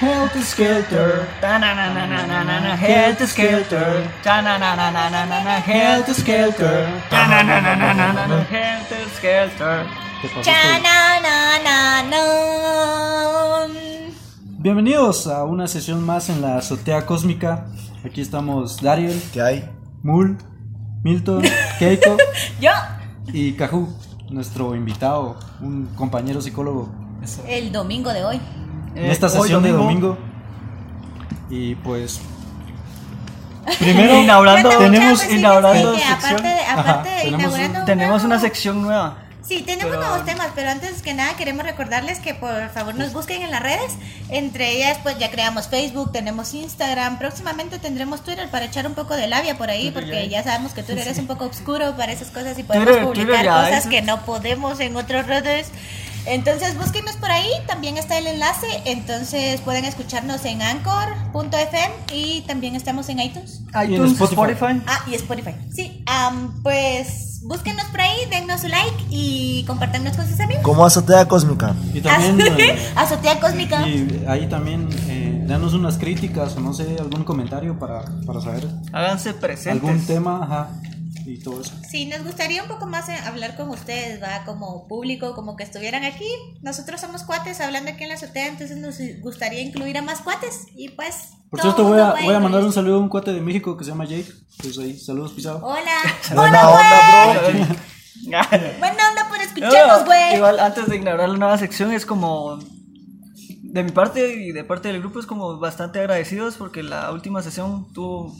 Helter Skelter, Helter Skelter, Helter Skelter, Helter Skelter. Bienvenidos a una sesión más en la azotea cósmica. Aquí estamos Dariel, ¿Qué hay? Mul, Milton, Keiko Yo, y Cajú, nuestro invitado, un compañero psicólogo el domingo de hoy. en esta Eh, sesión de domingo. Y pues primero Inaugurando- Cuenta, tenemos inaugurando aparte de, aparte Ajá, de tenemos inaugurando un- un Tenemos nuevo- una sección nueva. Sí, tenemos Pero- nuevos temas, pero antes que nada queremos recordarles que por favor nos busquen en las redes. Entre ellas, pues ya creamos Facebook, tenemos Instagram. Próximamente tendremos Twitter para echar un poco de labia por ahí, porque ya sabemos que Twitter es un poco oscuro para esas cosas y podemos Twitter- publicar Twitter cosas es- que no podemos en otras redes. Entonces búsquenos por ahí, también está el enlace, entonces pueden escucharnos en anchor.fm y también estamos en iTunes. en iTunes, Spotify. Spotify. Ah, y Spotify. Sí, am, pues búsquenos por ahí, dennos su like y compartannos con sus amigos. Como azotea cósmica. y también eh, Azotea Cósmica. y ahí también eh, danos unas críticas o no sé algún comentario para, para saber Háganse presentes. algún tema, ajá, y todo eso. Sí, nos gustaría un poco más eh, hablar con ustedes, va, como público, como que estuvieran aquí. Nosotros somos cuates hablando aquí en la azotea, entonces nos gustaría incluir a más cuates y pues. Por cierto, voy a, voy a mandar un saludo a un cuate de México que se llama Jake. Pues ahí, saludos pisado. Hola. Buena Hola, onda, bro. Buena onda por escucharnos, güey. Igual antes de inaugurar la nueva sección es como de mi parte y de parte del grupo es como bastante agradecidos porque la última sesión tuvo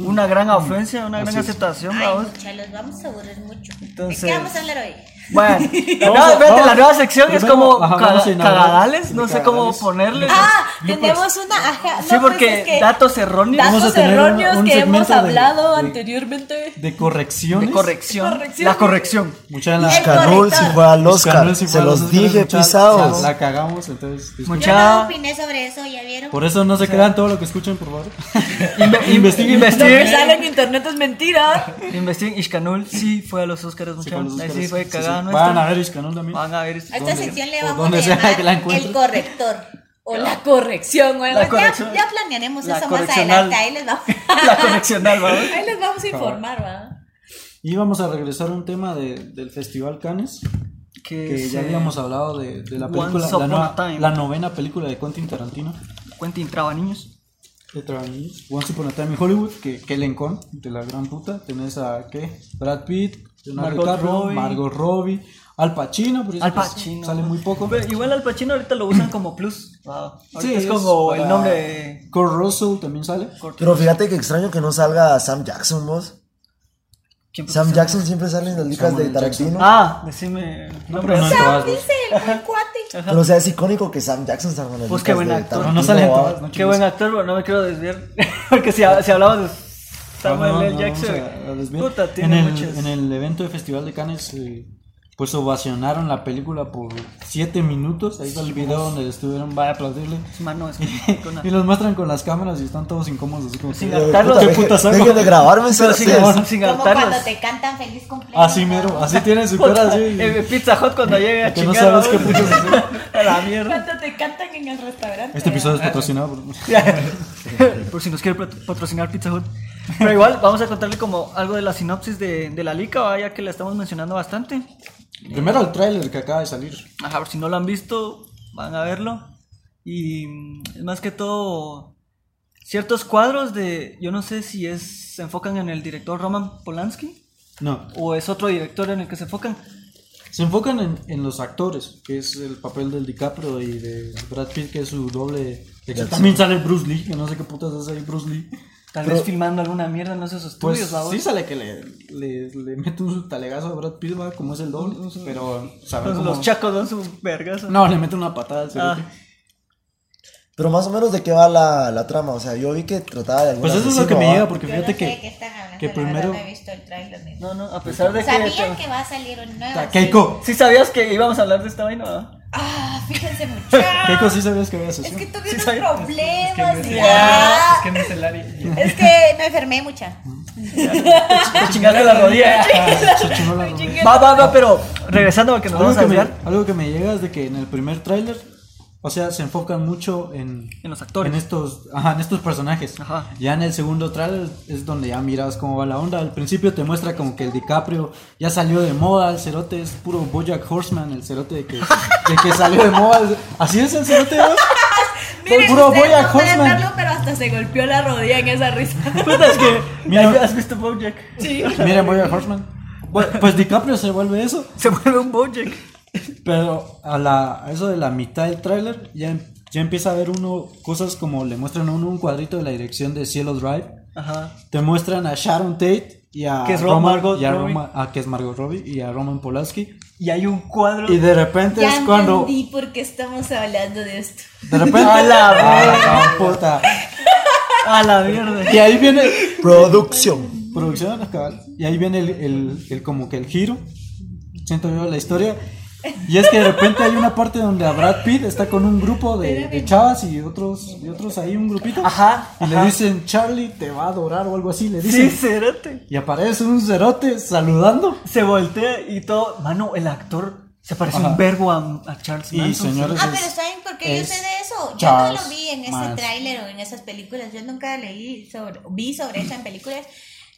una gran afluencia, una gran Así aceptación, Ay, mucha, los vamos a aburrir mucho. Entonces- ¿De qué vamos a hablar hoy? Bueno, la Vamos nueva, a- espérate, vamos- la nueva sección es primero, como ajá, vamos a inaugurar- cagadales, no sé cómo cagadales. ponerle. Ah, tenemos una. Ajá, no, sí, pues porque es que datos erróneos Vamos a datos tener un- erróneos un que hemos segmento de- hablado de- anteriormente. De correcciones. de corrección, Corrección. La corrección. Mucha la, El Canul si fue al Oscar. Se los dije pisados. La, la cagamos, entonces. Mucha- Yo no opiné sobre eso, ¿ya vieron? Por eso no se crean todo lo que escuchan, por favor. Inve- Investiguen. Lo que Investiguen. sale en internet es mentira. Investiguen. Ishkanul sí fue a los Oscars, muchachos. Ahí sí fue sí. Nuestra. Van a ver Iscanul también. Van a ver. A esta sección le vamos a llamar el corrector. O la corrección, o algo. La Ya-. Ya, planearemos La eso más adelante. Ahí les vamos. La correccional. Ahí les vamos a informar, ¿va? Y vamos a regresar a un tema de- del Festival Cannes. Que ya habíamos hablado de, de la Once película, Upon la, nueva- a Time. la novena película de Quentin Tarantino. Quentin traba niños. de Travis, Once Upon a Time in Hollywood, que, que elencón de la gran puta. Tenés a, ¿qué? Brad Pitt, Leonardo Margot DiCaprio, Robbie. Margot Robbie, Al Pacino, pero Al Pacino. sale muy poco. Pero igual Al Pacino ahorita lo usan como plus. Wow. Sí, es como el nombre de. Kurt Russell también sale. Pero fíjate que extraño que no salga Sam Jackson, vos. ¿Quién Sam Jackson siempre sale en las licas de. Tarantino. Ah, decime. No, pero no vos. Dice el cuate. Pero o sea, es icónico que Sam Jackson salga en las Pues licas qué buen de actor. Tarantino. No sale en ¿va? todas, ¿no? Qué buen actor, pero no me quiero desviar. Porque si, si hablamos de Samuel L. Jackson. en, el, muchos. en el evento de Festival de Cannes, eh, pues ovacionaron la película por 7 minutos. Ahí está el video donde estuvieron, va a aplaudirle. Mano, es Y los muestran con las cámaras y están todos incómodos, así como Sin que, hartarlos. puta, ¿Qué deje- putas hago? Dejen de grabarme, sin, cerotes. sin Como altarlos. cuando te cantan feliz cumpleaños. Así mero, así tienen su cara así. Pizza Hut cuando llega a Que no chingar. sabes qué putas hacer. A la mierda. Cuando te cantan en el restaurante. Este episodio es patrocinado por... Por si nos quiere pat- patrocinar Pizza Hut. Pero igual, vamos a contarle como algo de la sinopsis de, de la lica, ¿va? ya que la estamos mencionando bastante. Primero el tráiler que acaba de salir. Ajá, por si no lo han visto, van a verlo. Y mm, es más que todo ciertos cuadros de, yo no sé si es se enfocan en el director Roman Polanski No, o es otro director en el que se enfocan. se enfocan en, en los actores, que es el papel del DiCaprio y de Brad Pitt, que es su doble... También sale Bruce Lee, que no sé qué putas hace ahí Bruce Lee. Tal Pero- vez filmando alguna mierda en esos Pues estudios, ¿va, vos? sí sale que le, le, le mete un talegazo a Brad Pitt, ¿va? como es el doble, pero saber Los, cómo... los chacos dan su vergas. No, le mete una patada al Ah. Pero más o menos de qué va la, la trama. O sea, yo vi que trataba de algún Pues eso es lo que me ¿va? llega, porque Yo no fíjate sé de qué que... están hablando. que la verdad primero- No he visto el trailer ni No, no, a pesar de que... Sabían que va a salir un nuevo. Keiko, Sí sabías que íbamos a hablar de esta vaina, ¿va? Ah, fíjense mucho. Keiko, sí sabías que había Es sesión. que tuve Sí, unos sabía. problemas. Es que no es ya. Es que no es el área. Es que me enfermé mucha. Te chingaste la rodilla. Ah, se chingó la rodilla. Va, va, va, pero regresando a que nos vamos a que, me, algo que me llega es de que en el primer tráiler, o sea, se enfocan mucho en, en los actores. en estos, ajá, en estos personajes. Ajá. Ya en el segundo tráiler es donde ya miras cómo va la onda. Al principio te muestra como que el DiCaprio ya salió de moda, el cerote es puro BoJack Horseman, el cerote de que, de que salió de moda. Así es el cerote, ¿no? Miren, puro Bojack no Horseman. verlo, pero hasta se golpeó la rodilla en esa risa. Puta, es que. Mira. ¿Has visto Bojack? Sí. Miren BoJack Horseman. Bueno, pues DiCaprio se vuelve eso. Se vuelve un Bojack. Pero a, la, a eso de la mitad del tráiler ya, ya empieza a ver uno cosas como le muestran a uno un cuadrito de la dirección de Cielo Drive. Ajá. Te muestran a Sharon Tate y a Que es Roman, Margot y a Robbie. Roma- ah, que es Margot Robbie y a Roman Polanski. Y hay un cuadro. Y de repente Ya es cuando entendí por qué estamos hablando de esto. de repente A la ¡Ah, puta! A la mierda. Y ahí viene Producción. producción cabal. Y ahí viene el, el- el como que el giro. Siento yo la historia. Y es que de repente hay una parte donde a Brad Pitt está con un grupo de, de chavas y otros, y otros ahí, un grupito. Aja, Y le ajá. dicen, Charlie te va a adorar o algo así. Le Sí, dicen. cerote. Y aparece un cerote saludando. Se voltea y todo. Mano, el actor se parece Ajá. un verbo a, a Charles Y, Manson. señores, Ah, pero ¿saben por qué yo sé de eso? Yo Charles no lo vi en ese tráiler o en esas películas. Yo nunca leí sobre, vi sobre eso en películas.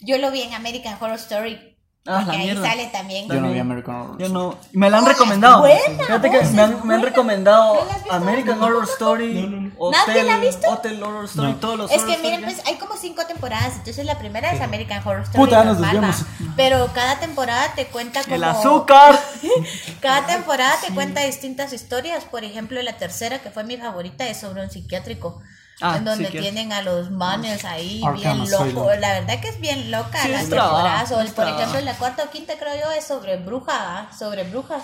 Yo lo vi en American Horror Story. Ah, porque la ahí mierda. sale también. Yo no vi American Horror. Yo no. Me la han Oh, recomendado. buena, Fíjate que me han, me recomendado ¿No? American Horror Story, ¿Nadie Hotel, la ha visto? Hotel Horror Story, No. todos los Es que miren, pues hay como cinco temporadas. Entonces la primera es American Horror Story. Puta, ya nos normal, desviamos. Pero cada temporada te cuenta como. El azúcar. Cada temporada te cuenta distintas historias. Por ejemplo, la tercera, que fue mi favorita, es sobre un psiquiátrico. Ah, en donde tienen a los manes ahí bien loco. La verdad que es bien loca Sí, la temporada. por ejemplo, la cuarta o quinta creo yo es sobre bruja, ¿va? sobre brujas.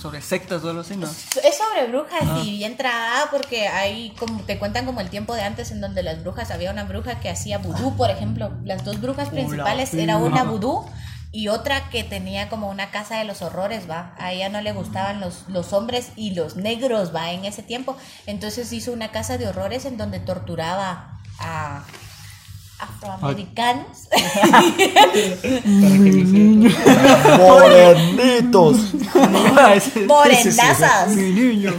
Sobre sectas o algo así, ¿no? Es sobre brujas Ah. y bien trabada porque hay como te cuentan como el tiempo de antes en donde las brujas había una bruja que hacía vudú, por ejemplo, las dos brujas principales era una vudú y otra que tenía como una casa de los horrores, va. A ella no le gustaban los, los hombres y los negros, va, en ese tiempo. Entonces hizo una casa de horrores en donde torturaba a afroamericanos. Morenitos. Morendazas. Mi niño.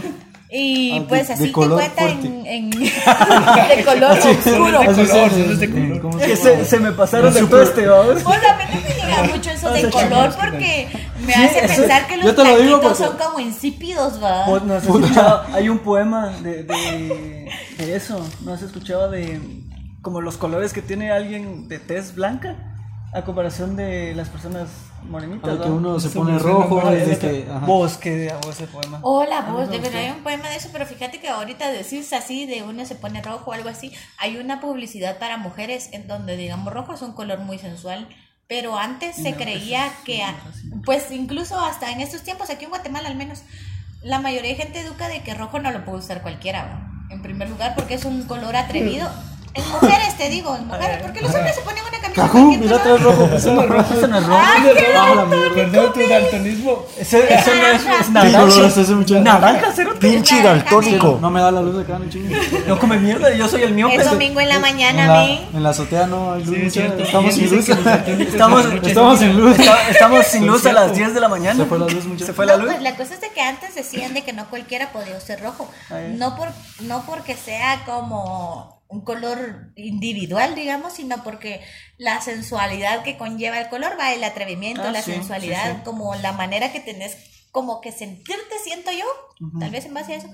Y Ah, de- pues de así te color cuenta en, fuerte. en- de color oscuro. Color, los de color. ¿cómo Que se se, me pasaron de todo este, vamos. Pues a mí no me llega mucho eso de color porque me Sí, hace eso- pensar que los te porque- son como insípidos, va. No has escuchado, hay un poema de, de, de eso, ¿no has escuchado de como los colores que tiene alguien de tez blanca a comparación de las personas morenitas? Ah, que ¿va? uno se pone rojo desde que... ajá. Vos, que ese poema. Hola, vos, de verdad hay un poema de eso, pero fíjate que ahorita decís así, de una se pone rojo o algo así, hay una publicidad para mujeres en donde, digamos, rojo es un color muy sensual, pero antes se creía que, a- pues incluso hasta en estos tiempos, aquí en Guatemala al menos, la mayoría de gente educa de que rojo no lo puede usar cualquiera, en primer lugar, porque es un color atrevido. En mujeres, te digo, en mujeres, porque los hombres se ponen una camisa de Cajú, mira, traes rojo. Eso no es rojo, eso no es rojo. ¡Ay, qué Ah, la mierda. Perdón tu daltonismo. Eso, eso no es, es Sí, naranja. Naranja, cero. Pinche daltónico. No me da la luz acá, no chingue. No come mierda, yo soy el mío. Es domingo en la mañana, men. en la azotea no hay luz. Estamos sin luz. Estamos- sin luz. Estamos sin luz a las cierto. 10 de la mañana. Se fue la luz, muchacho. Se fue la luz. pues la cosa es de que antes decían de que no cualquiera podía usar rojo. Ahí. No, por, no porque sea como un color individual, digamos, sino porque la sensualidad que conlleva el color va el atrevimiento, Ah, la sí, sensualidad, sí, sí. como la manera que tenés como que sentirte, siento yo, tal vez en base a eso,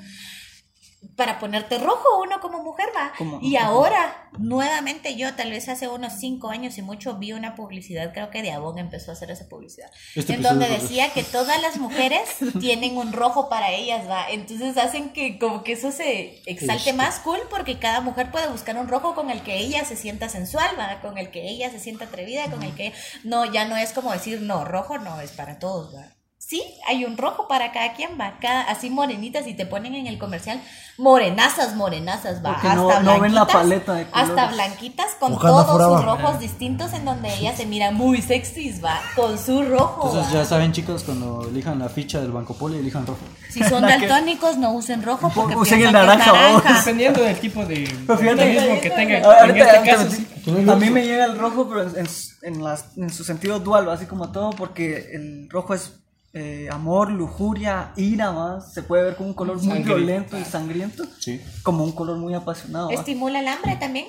para ponerte rojo uno como mujer va. Como- y ahora, nuevamente yo, tal vez hace unos cinco años y mucho, vi una publicidad, creo que de Avon empezó a hacer esa publicidad, Este en donde decía que todas las mujeres tienen un rojo para ellas, va. Entonces hacen que como que eso se exalte Este. más cool porque cada mujer puede buscar un rojo con el que ella se sienta sensual, va, con el que ella se sienta atrevida, con el que no, ya no es como decir, no, rojo no es para todos, va. Sí, hay un rojo para cada quien, va. Cada, así morenitas y te ponen en el comercial morenazas, morenazas, va. Porque hasta no- no ven la blanquitas, paleta de Hasta blanquitas con todos sus rojos distintos en donde ellas se miran muy sexys, va. Con su rojo. Entonces va. ya saben chicos, cuando elijan la ficha del Banco Poli, elijan rojo. Si son daltónicos, no usen rojo porque Usen el naranja, naranja. Dependiendo del tipo de Pero fíjate que tenga. En ahorita- este. A mí me llega el rojo, pero en, en las- en su sentido dual, ¿va? así como todo, porque el rojo es eh, amor, lujuria, ira, más. Se puede ver como un color muy Sangre. violento y sangriento, Sí. como un color muy apasionado. ¿va? Estimula el hambre también.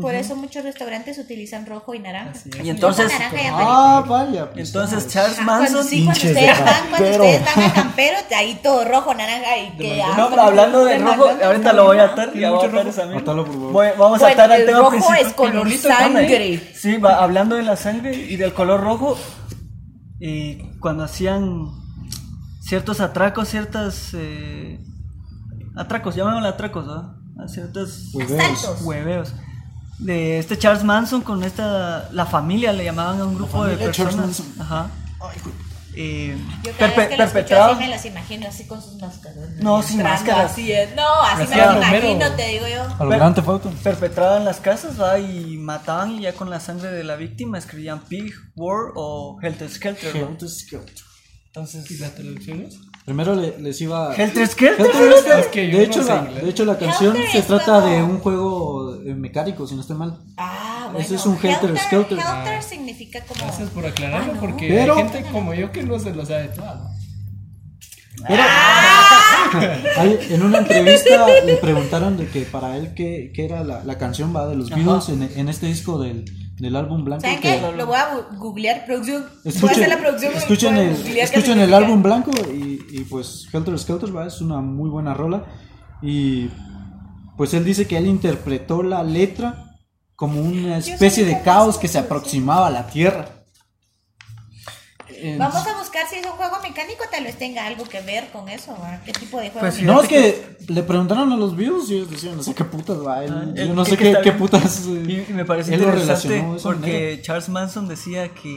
Por eso muchos restaurantes utilizan rojo y naranja. Y entonces, Rojo, naranja y Ah, vaya. pues, entonces no, Charles Ah, cuando, Manson. sí, cuando ustedes de van, cuando campero. ustedes van a campero, ahí todo rojo, naranja y que No, pero hablando de rojo, ahorita lo voy a atar. Ya voy a atar rojo. esa mierda. Atalo, por favor. Voy- vamos a atar al el tema rojo principal. es color sangre. Sí, va, hablando de la sangre y del color rojo, y cuando hacían ciertos atracos, ciertas... eh, atracos, llamémosle atracos, ¿no? A ciertos Hueveos. Hueveos. De este Charles Manson con esta... La familia le llamaban a un grupo de personas. Manson. Ajá. Eh, Yo cada vez que escucho así me los imagino así con sus máscaras. No, sin máscaras. Así es. No, así me Hacía lo Romero. imagino, te digo yo. A lo Per- grande foto. perpetraban las casas, ¿va? Y mataban y ya con la sangre de la víctima escribían Pig, War o Helter Skelter, ¿va? Entonces... ¿Y las traducciones? Primero le- les iba. ¿Helter Skelter? Es que yo de, no hecho, sé la, de hecho, la canción Helter se trata como- de un juego mecánico, si no estoy mal. Ah, bueno. Ese es un Helter Skelter. Helter significa como. Gracias por aclararlo, Ah, no. porque Pero- hay gente como yo que no se lo sabe todo. Hay- en una entrevista le preguntaron de que para él qué, qué era la, la canción va de los Beatles en, en este disco del, del álbum blanco. ¿Saben que- qué? Lo voy a googlear. Producción. voy a Escuchen, hacer la producción. escuchen el, escuchen el álbum blanco y, y pues Helter Skelter ¿va? es una muy buena rola y pues él dice que él interpretó la letra como una especie de caos que se aproximaba a la Tierra. En- Vamos a buscar si es un juego mecánico, tal vez tenga algo que ver con eso. ¿Qué tipo de juego? Pues. No, es que le preguntaron a los Beatles y ellos decían, no sé qué putas va, él- Ah, yo el- no sé qué, qué putas. Y, eh, y me parece él lo interesante porque manera. Charles Manson decía que,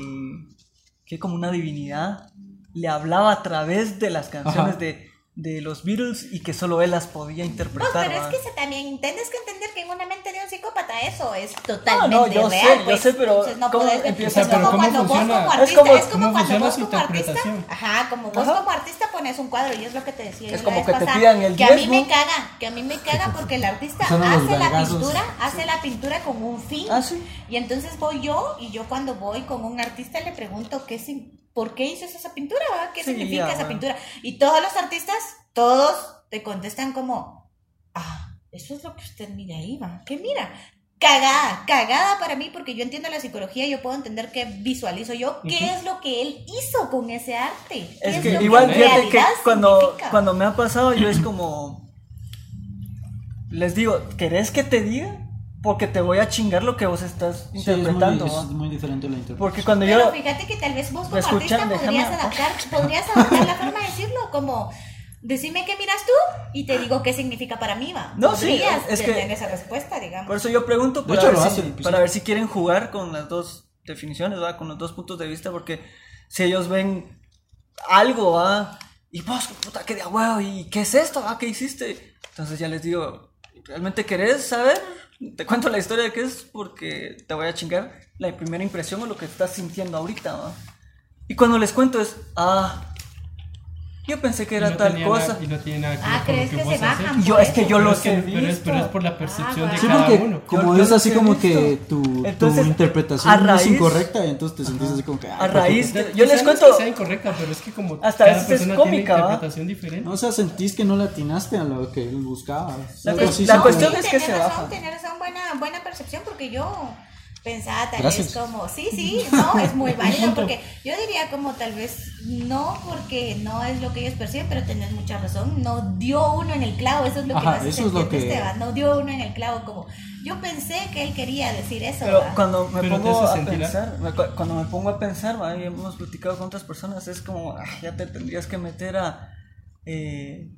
que como una divinidad le hablaba a través de las canciones Ajá. de, de los Beatles y que solo él las podía No, interpretar. pero es que se también tienes que entender que en una mente de un psicópata eso es totalmente no, yo sé, real. yo sé, pero Entonces no ¿cómo puedes- empieza? es como ¿cómo cuando vos como Es artista, como- es como ¿cómo cuando funciona vos su como artista, interpretación? ajá, como vos Ajá. como artista pones un cuadro y es lo que te decía. Es yo como la que te pasada, pidan el que a mí me caga, que a mí me caga porque el artista hace la pintura, hace la pintura con un fin. Ah, sí. Y entonces voy yo y yo cuando voy con un artista le pregunto qué sin- ¿por qué hizo esa pintura? ¿Qué Sí, significa ya, esa pintura? Y todos los artistas, todos te contestan como, eso es lo que usted mira ahí, va. ¿Qué mira? Cagada, cagada para mí porque yo entiendo la psicología, yo puedo entender qué visualizo yo, qué es lo que él hizo con ese arte. ¿Qué Es lo que igual, fíjate que cuando, significa? cuando me ha pasado, yo es como. Les digo, ¿querés que te diga? Porque te voy a chingar lo que vos estás Sí, es muy, interpretando. es muy diferente la interpretación. Porque cuando Pero yo. fíjate que tal vez vos como artista adaptar, podrías adaptar la forma de decirlo, como decime qué miras tú y te digo qué significa para mí, va. No, sí, es que- esa respuesta, digamos. Por eso yo pregunto para, hecho, ver, si, para ver quieren jugar con las dos definiciones, ¿va? con los dos puntos de vista, porque si ellos ven algo, ¿va? y vos, puta, qué de huevo, y qué es esto, ¿va? ¿qué hiciste? Entonces ya les digo, ¿realmente querés saber? Te cuento la historia de qué es porque te voy a chingar la primera impresión o lo que estás sintiendo ahorita. ¿va? Y cuando les cuento es, ah, yo pensé que era no tal cosa. nada- y no tiene nada que Ah, ¿crees lo que, se bajan? Yo, es que yo Pero los es que- he pero, es, visto. pero es por la percepción Ah, de Sí, cada porque uno. como Yo- es yo así como visto. que tu, Entonces, tu interpretación a raíz- es incorrecta y entonces te sentís así como que... ah, A raíz yo les Quizá no es cuento- que sea incorrecta, pero es que como Hasta cada es persona cómica, tiene ¿va? interpretación diferente. No, o sea, sentís que no le atinaste a lo que él buscaba. La cuestión es que se razón, baja. tenés razón, buena, buena percepción, porque yo pensaba tal Gracias. vez como, sí, sí, no, es muy válido, porque yo diría como tal vez no, porque no es lo que ellos perciben, pero tenés mucha razón, no dio uno en el clavo, eso es lo que Ajá, me hace eso es lo sentir que- Esteban, no dio uno en el clavo, como, yo pensé que él quería decir eso, Pero cuando me Pero pongo a pensar, me- cuando me pongo a pensar, hemos platicado con otras personas, es como, ah, ya te tendrías que meter a... Eh,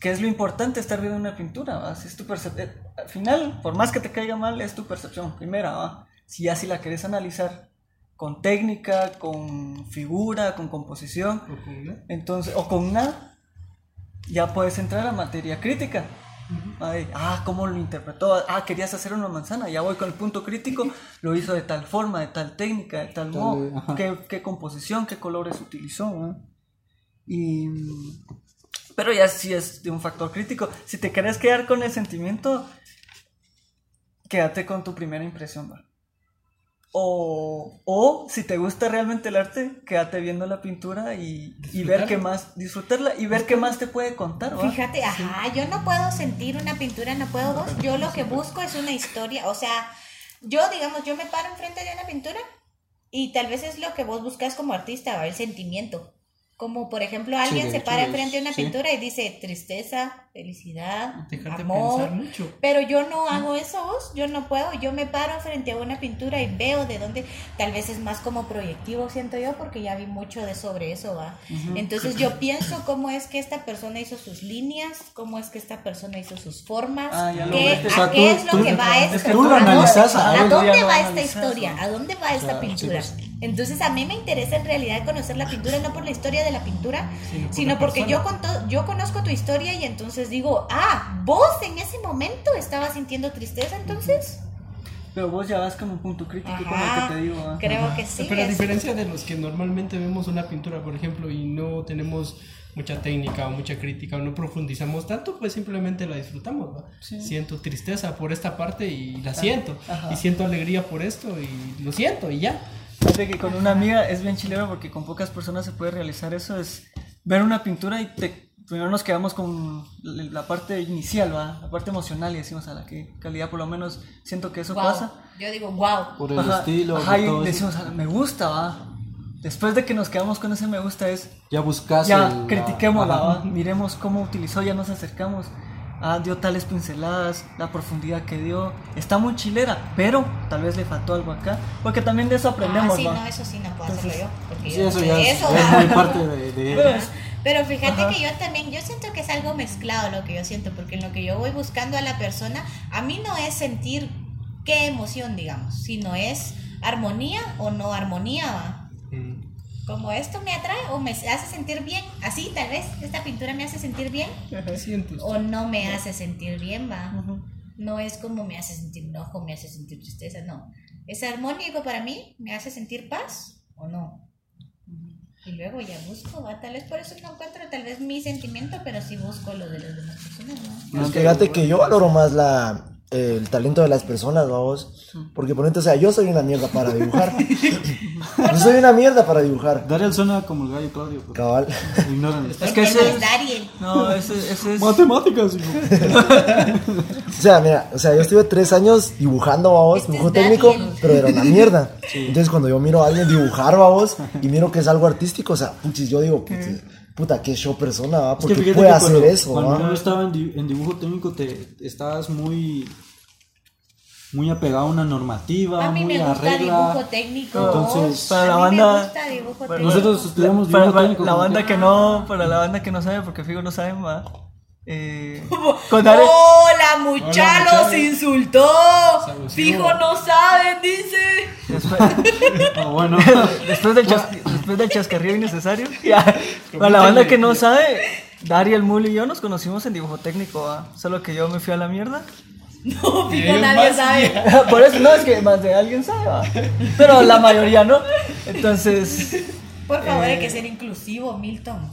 ¿Qué es lo importante estar viendo una pintura? ¿va? Si es tu percepción. Al final, por más que te caiga mal, es tu percepción primera. ¿va? Si ya si la querés analizar con técnica, con figura, con composición. O con Entonces, o con nada, ya puedes entrar a materia crítica. Ay, ah, ¿cómo lo interpretó? Ah, querías hacer una manzana, ya voy con el punto crítico, lo hizo de tal forma, de tal técnica, de tal modo, qué, qué composición, qué colores utilizó. ¿no? Y, pero ya sí es de un factor crítico. Si te querés quedar con el sentimiento, quédate con tu primera impresión, ¿va? O, o si te gusta realmente el arte, quédate viendo la pintura y, y ver qué más, disfrutarla y ver qué más te puede contar, ¿va? Fíjate, ajá, yo no puedo sentir una pintura, no puedo vos. Yo lo que busco es una historia. O sea, yo, digamos, yo me paro enfrente de una pintura y tal vez es lo que vos buscas como artista, el sentimiento. Como por ejemplo, alguien se para es- enfrente de una sí. pintura y dice tristeza, felicidad, Dejarte amor. mucho. Pero yo no hago eso, vos, yo no puedo, yo me paro frente a una pintura y veo de dónde, tal vez es más como proyectivo, siento yo, porque ya vi mucho de sobre eso, va. Entonces yo pienso cómo es que esta persona hizo sus líneas, cómo es que esta persona hizo sus formas, Ah, qué, a O sea, qué tú- es lo tú- que va es que tú lo a dónde- analizas, a va esta historia, a dónde va esta pintura. pues. Entonces a mí me interesa en realidad conocer la pintura, no por la historia de la pintura, Sino por sino la porque yo, persona. con to- yo conozco tu historia y entonces digo, ah, vos en ese momento estabas sintiendo tristeza, entonces. Pero vos ya vas como un punto crítico, como el Ajá, que te digo, ¿va? creo que sí. Pero a diferencia de los que normalmente vemos una pintura, por ejemplo, y no tenemos mucha técnica o mucha crítica o no profundizamos tanto, pues simplemente la disfrutamos. ¿va? Siento tristeza por esta parte y la siento. Ajá. Y siento alegría por esto y lo siento y ya. Fíjate que con una amiga es bien chileno porque con pocas personas se puede realizar eso, es ver una pintura y te, primero nos quedamos con la parte inicial, ¿va? la parte emocional y decimos a la que calidad por lo menos siento que eso Guau. pasa. Yo digo, wow. Por el Ajá, estilo, ajá, y todo decimos, "Ah, me gusta, va. Después de que nos quedamos con ese me gusta es, Ya buscas ya, el- critiquémosla, ajá. va. miremos cómo utilizó, ya nos acercamos. Ah, dio tales pinceladas, la profundidad que dio. Está muy chilera, pero tal vez le faltó algo acá. Porque también de eso aprendemos, ah, sí, no, eso sí no puedo hacerlo yo. Porque Sí, yo eso parte de, de Pero ella. es- Pero fíjate Ajá. que yo también, yo siento que es algo mezclado lo que yo siento, porque en lo que yo voy buscando a la persona, a mí no es sentir qué emoción, digamos, sino es armonía o no armonía. ¿va? Como esto me atrae o me hace sentir bien, así tal vez, esta pintura me hace sentir bien o no me hace sentir bien, va. No es como me hace sentir enojo, me hace sentir tristeza, no. Es armónico para mí, me hace sentir paz o no. Y luego ya busco, va. Tal vez por eso no encuentro tal vez mi sentimiento, pero sí busco lo de las demás personas, ¿no? Es que fíjate que yo valoro más la, el talento de las personas, vamos. Porque ponete, o sea, yo soy una mierda para dibujar. yo soy una mierda para dibujar. Dariel suena como el gallo Claudio. pero Cabal. Ignoran. Es que no ese es Dariel. No, ese, ese es. Matemáticas. hijo. O sea, mira, o sea, yo estuve tres años dibujando, vamos, Este dibujo técnico, Daniel. pero era una mierda. Entonces, cuando yo miro a alguien dibujar, vamos, y miro que es algo artístico, o sea, puchis, yo digo, puta, puta, qué show persona, ¿va? Es que Porque puede que hacer cuando, eso, cuando ¿va? yo estaba en, di- en dibujo técnico te estabas muy muy apegado a una normativa, A mí muy me gusta regla. dibujo técnico. Entonces, para a la mí banda- me gusta dibujo para- técnico. Nosotros estudiamos Para, dibujo para técnico. la banda que- que no, para la banda que no sabe, porque fijo no saben, va. Eh, con Dare- Hola, muchachos, insultó. Fijo no saben, dice. después, bueno, después del chas- después del chascarrillo innecesario. ya, para la banda que no sabe, Dariel Mul y yo nos conocimos en dibujo técnico, va. Solo que yo me fui a la mierda. No, fijo nadie sabe. Por eso no es que más de alguien sabe, va. Pero la mayoría no. Entonces, Por favor, Eh. hay que ser inclusivo, Milton.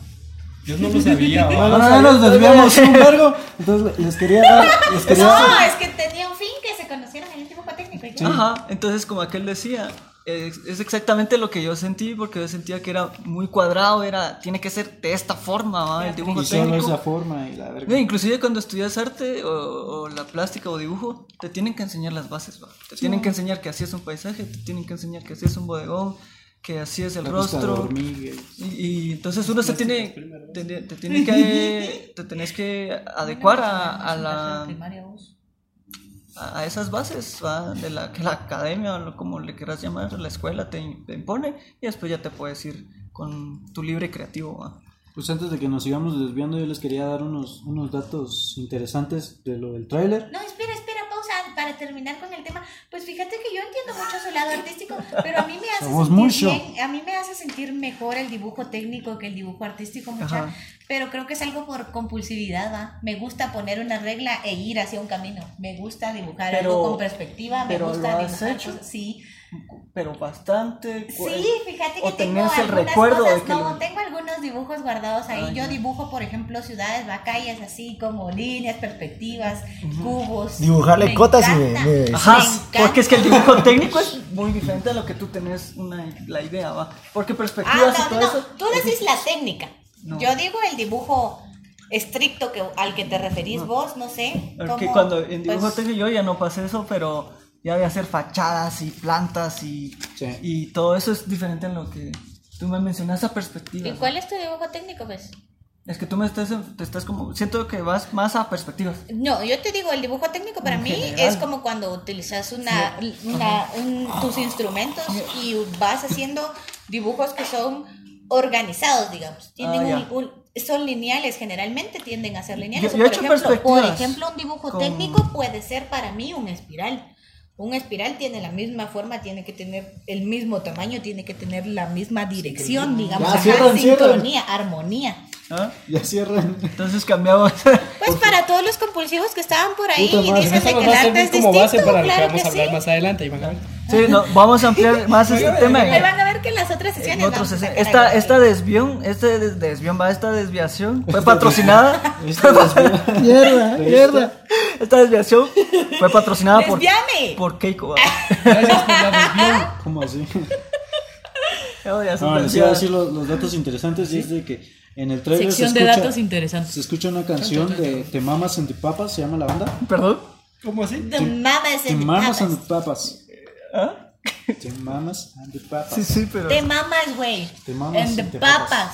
Yo no lo sabía. ¿va? bueno, ya nos desviamos un vergo. Entonces les quería dar, les quería No, es que tenía un fin que se conocieran en el dibujo técnico. y ya. Ajá, entonces como aquel decía, es, es exactamente lo que yo sentí porque yo sentía que era muy cuadrado, era tiene que ser de esta forma, ¿va? el dibujo y solo técnico. esa forma y la verga. No, inclusive cuando estudias arte o, o la plástica o dibujo, te tienen que enseñar las bases, ¿va? Te tienen que enseñar que así es un paisaje, te tienen que enseñar que así es un bodegón, que así es el La rostro. y- entonces uno se tiene, te, te tiene que, te tenés que adecuar a, a la, a esas bases ¿va? de la que la academia o lo- como le quieras llamar, la escuela te, te impone y después ya te puedes ir con tu libre creativo. ¿va? Pues antes de que nos sigamos desviando, yo les quería dar unos, unos datos interesantes de lo del tráiler. No, espera, espera, pausa. para terminar con el tema, pues fíjate que yo entiendo mucho su lado artístico, pero a mí me hace Somos sentir mucho. bien, a mí me hace sentir mejor el dibujo técnico que el dibujo artístico, mucha, pero creo que es algo por compulsividad, ¿va? Me gusta poner una regla e ir hacia un camino, me gusta dibujar Pero- algo con perspectiva, me pero gusta ¿lo has dibujar hecho? cosas- sí. Pero bastante. Sí, fíjate que o tengo el algunas recuerdo cosas, de que no, lo- tengo algunos dibujos guardados ahí. Ah, Yo dibujo, por ejemplo, ciudades, va, calles así como líneas, perspectivas, cubos. Dibujarle Me cotas y me- Ajá, Me porque es que el dibujo técnico es muy diferente a lo que tú tenés una, la idea, ¿va? Porque Ah, perspectivas y no, todo no, eso. tú decís la técnica. No. Yo digo el dibujo estricto que, al que te referís vos, no sé. Porque cuando en dibujo pues, técnico yo ya no pasé eso, pero ya voy a hacer fachadas y plantas y, Sí. y todo eso es diferente en lo que tú me mencionas a perspectiva. ¿Y cuál es tu dibujo técnico, pues? Es que tú me estás, te estás como, siento que vas más a perspectivas. No, yo te digo, el dibujo técnico para En mí general. es como cuando utilizas una, una- un- tus instrumentos y vas haciendo dibujos que son organizados, digamos. Tienen Ah, un- un- son lineales, generalmente tienden a ser lineales. Yo- yo he por, hecho ejemplo, por ejemplo, un dibujo con- técnico puede ser para mí un espiral. Un espiral tiene la misma forma, tiene que tener el mismo tamaño, tiene que tener la misma dirección, digamos, Ya, ajá, cierran, cierran. sincronía, armonía. ¿ah? Ya cierran. Entonces cambiamos. Pues para todos los compulsivos que estaban por ahí Puta y dicen que el a arte es como base distinto, para lo que claro vamos que a hablar sí. más adelante. Iván. Sí, no, vamos a ampliar más este tema. Ahí van a ver que en las otras sesiones en otros sacar esta, esta desvión, este des- desvión va, esta desviación fue patrocinada. Mierda, mierda. Esta desviación fue patrocinada por, por Keiko. Gracias por la desvión. ¿Cómo así? Oh, No, les iba a desviadas. decir los, los datos interesantes y es de que en el trailer Sección se de escucha, datos interesantes. se escucha una canción de Te Mamas and the Papas, se llama la banda. Perdón. ¿Cómo así? The mamas Te and the Mamas papas. and the Papas. ¿Ah? Te Mamas and the Papas. Sí, sí, pero. Te mamas, güey. Te mamas And y the te papas.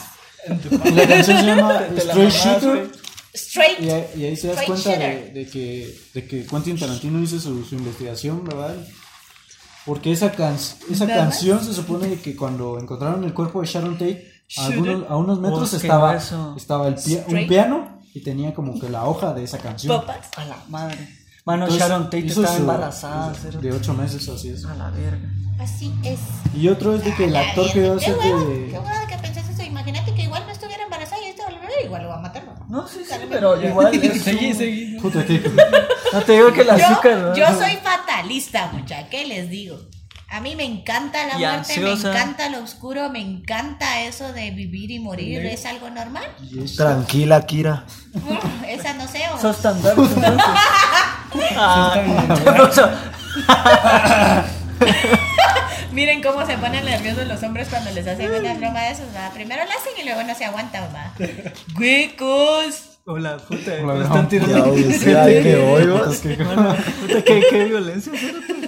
Y la canción se llama Straight. Shooter. Straight. Y ahí, y ahí se das cuenta de, de que, de que Quentin Tarantino hizo su, su investigación, ¿verdad? Porque esa, can- esa canción se supone que cuando encontraron el cuerpo de Sharon Tate, a, algunos, a unos metros estaba, estaba el pia- un piano y tenía como que la hoja de esa canción. Papas. A la madre. Mano, Entonces, Sharon Tate estaba su- embarazada. cero. De ocho meses, así es. A la verga. Así es. Y otro es de que el actor que iba a Qué ser huevo, qué de... huevo que pensás eso. Imagínate que igual no estuviera embarazada y esto igual lo va a matar. ¿no? No, sí, sí, pero igual. Seguí, seguí. Puta, que... No te digo que el azúcar. Yo, ¿no? yo soy fatalista, mucha. ¿Qué les digo? A mí me encanta la Y muerte, ansiosa. me encanta lo oscuro, me encanta eso de vivir y morir. ¿Es algo normal? Tranquila, Kira. Mm, Esa no sé. o- Sos tan dark, entonces. Ah. Miren cómo se ponen nerviosos los hombres cuando les hacen una broma de esos. ¿va? Primero la hacen y luego no se aguantan. ¿va? ¡Huecos! Hola, puta. Hola, me están no. tirando. Ya, que Puta, qué, qué violencia.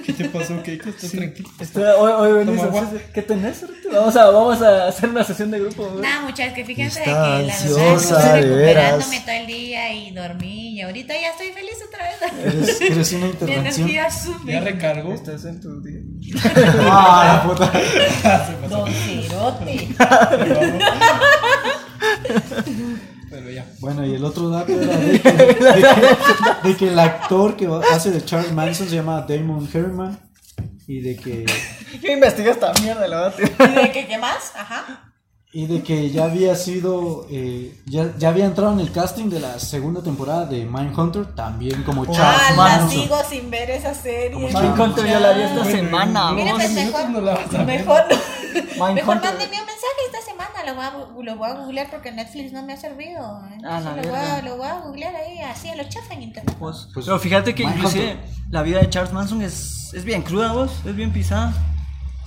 ¿Qué te pasó, Keiko? ¿Estás tranquilo? Está- hoy, hoy venís Toma a agua. hacer- ¿Qué tenés? Vamos a, vamos a hacer una sesión de grupo. güey. Nada, muchachos, que fíjense de que la verdad recuperándome todo el día y dormí y ahorita ya estoy feliz otra vez. Eres, eres una Mi intervención. energía sube. Ya recargó. Estás en tu día. Ah, la puta. Don Cerote. Pero ya. Bueno, y el otro dato era de que, de que- de que el actor que hace de Charles Manson se llama Damon Herman y de que Yo investigué esta mierda, la verdad. ¿Y de qué, qué más? Ajá. y de que ya había sido eh, ya, ya había entrado en el casting de la segunda temporada de Mindhunter también como Ah, Charles la Manson. sigo sin ver esa serie. Mindhunter yo la vi esta semana. Mira, pues mejor, no mejor, mándenme un mensaje esta semana, lo voy, a, lo voy a googlear porque Netflix no me ha servido. Ah, la lo, voy a, lo voy a googlear ahí, así a lo chafa en internet. Pues, Pues, pero fíjate que inclusive la vida de Charles Manson es, es bien cruda, vos. Es bien pisada.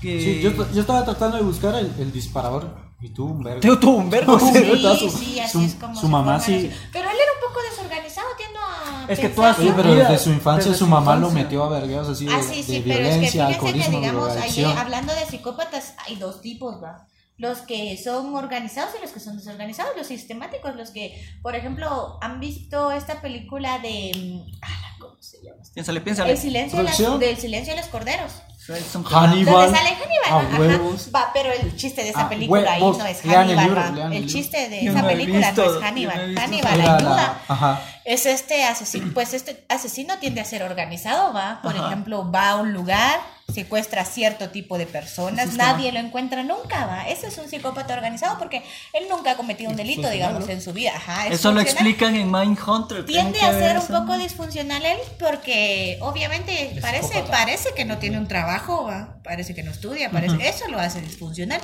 Que... Sí, yo, yo estaba tratando de buscar el, el disparador y tú un verga. Tío, tuvo un verbo. Sí, Sí, ¿verdad? Su- sí, así su- es como su se mamá sí. así. Pero él era un poco desorganizado, tiendo a Es que todas Oye, ¿no? pero desde su infancia desde su su mamá lo metió a vergueos así de, Ah, sí, de sí, pero es que violencia, fíjense que digamos, ahí, drogadicción. hablando de psicópatas, hay dos tipos, ¿va? Los que son organizados y los que son desorganizados, los sistemáticos, los que, por ejemplo, han visto esta película de... mm, ah, ¿cómo se llama? Piénsale, piénsale. El silencio de las- del silencio de los corderos. Son Hannibal. Donde sale Hannibal. A ajá. huevos. Va, pero el chiste de esa Ah, película ahí no es Lean el Hannibal. libro, va. lean el chiste de esa película visto, no es Hannibal. Hannibal ayuda. la- ajá. Es este asesino, pues este asesino tiende a ser organizado, va. Por ejemplo, va a un lugar, secuestra cierto tipo de personas, nadie lo encuentra nunca, va. Ese es un psicópata organizado porque él nunca ha cometido un delito, digamos, en su vida. Ajá, es Eso lo explican en Mindhunter. Tiende a ser un poco disfuncional él porque obviamente Es parece, psicópata. parece que no tiene un trabajo, ¿va? parece que no estudia, parece, eso lo hace disfuncional.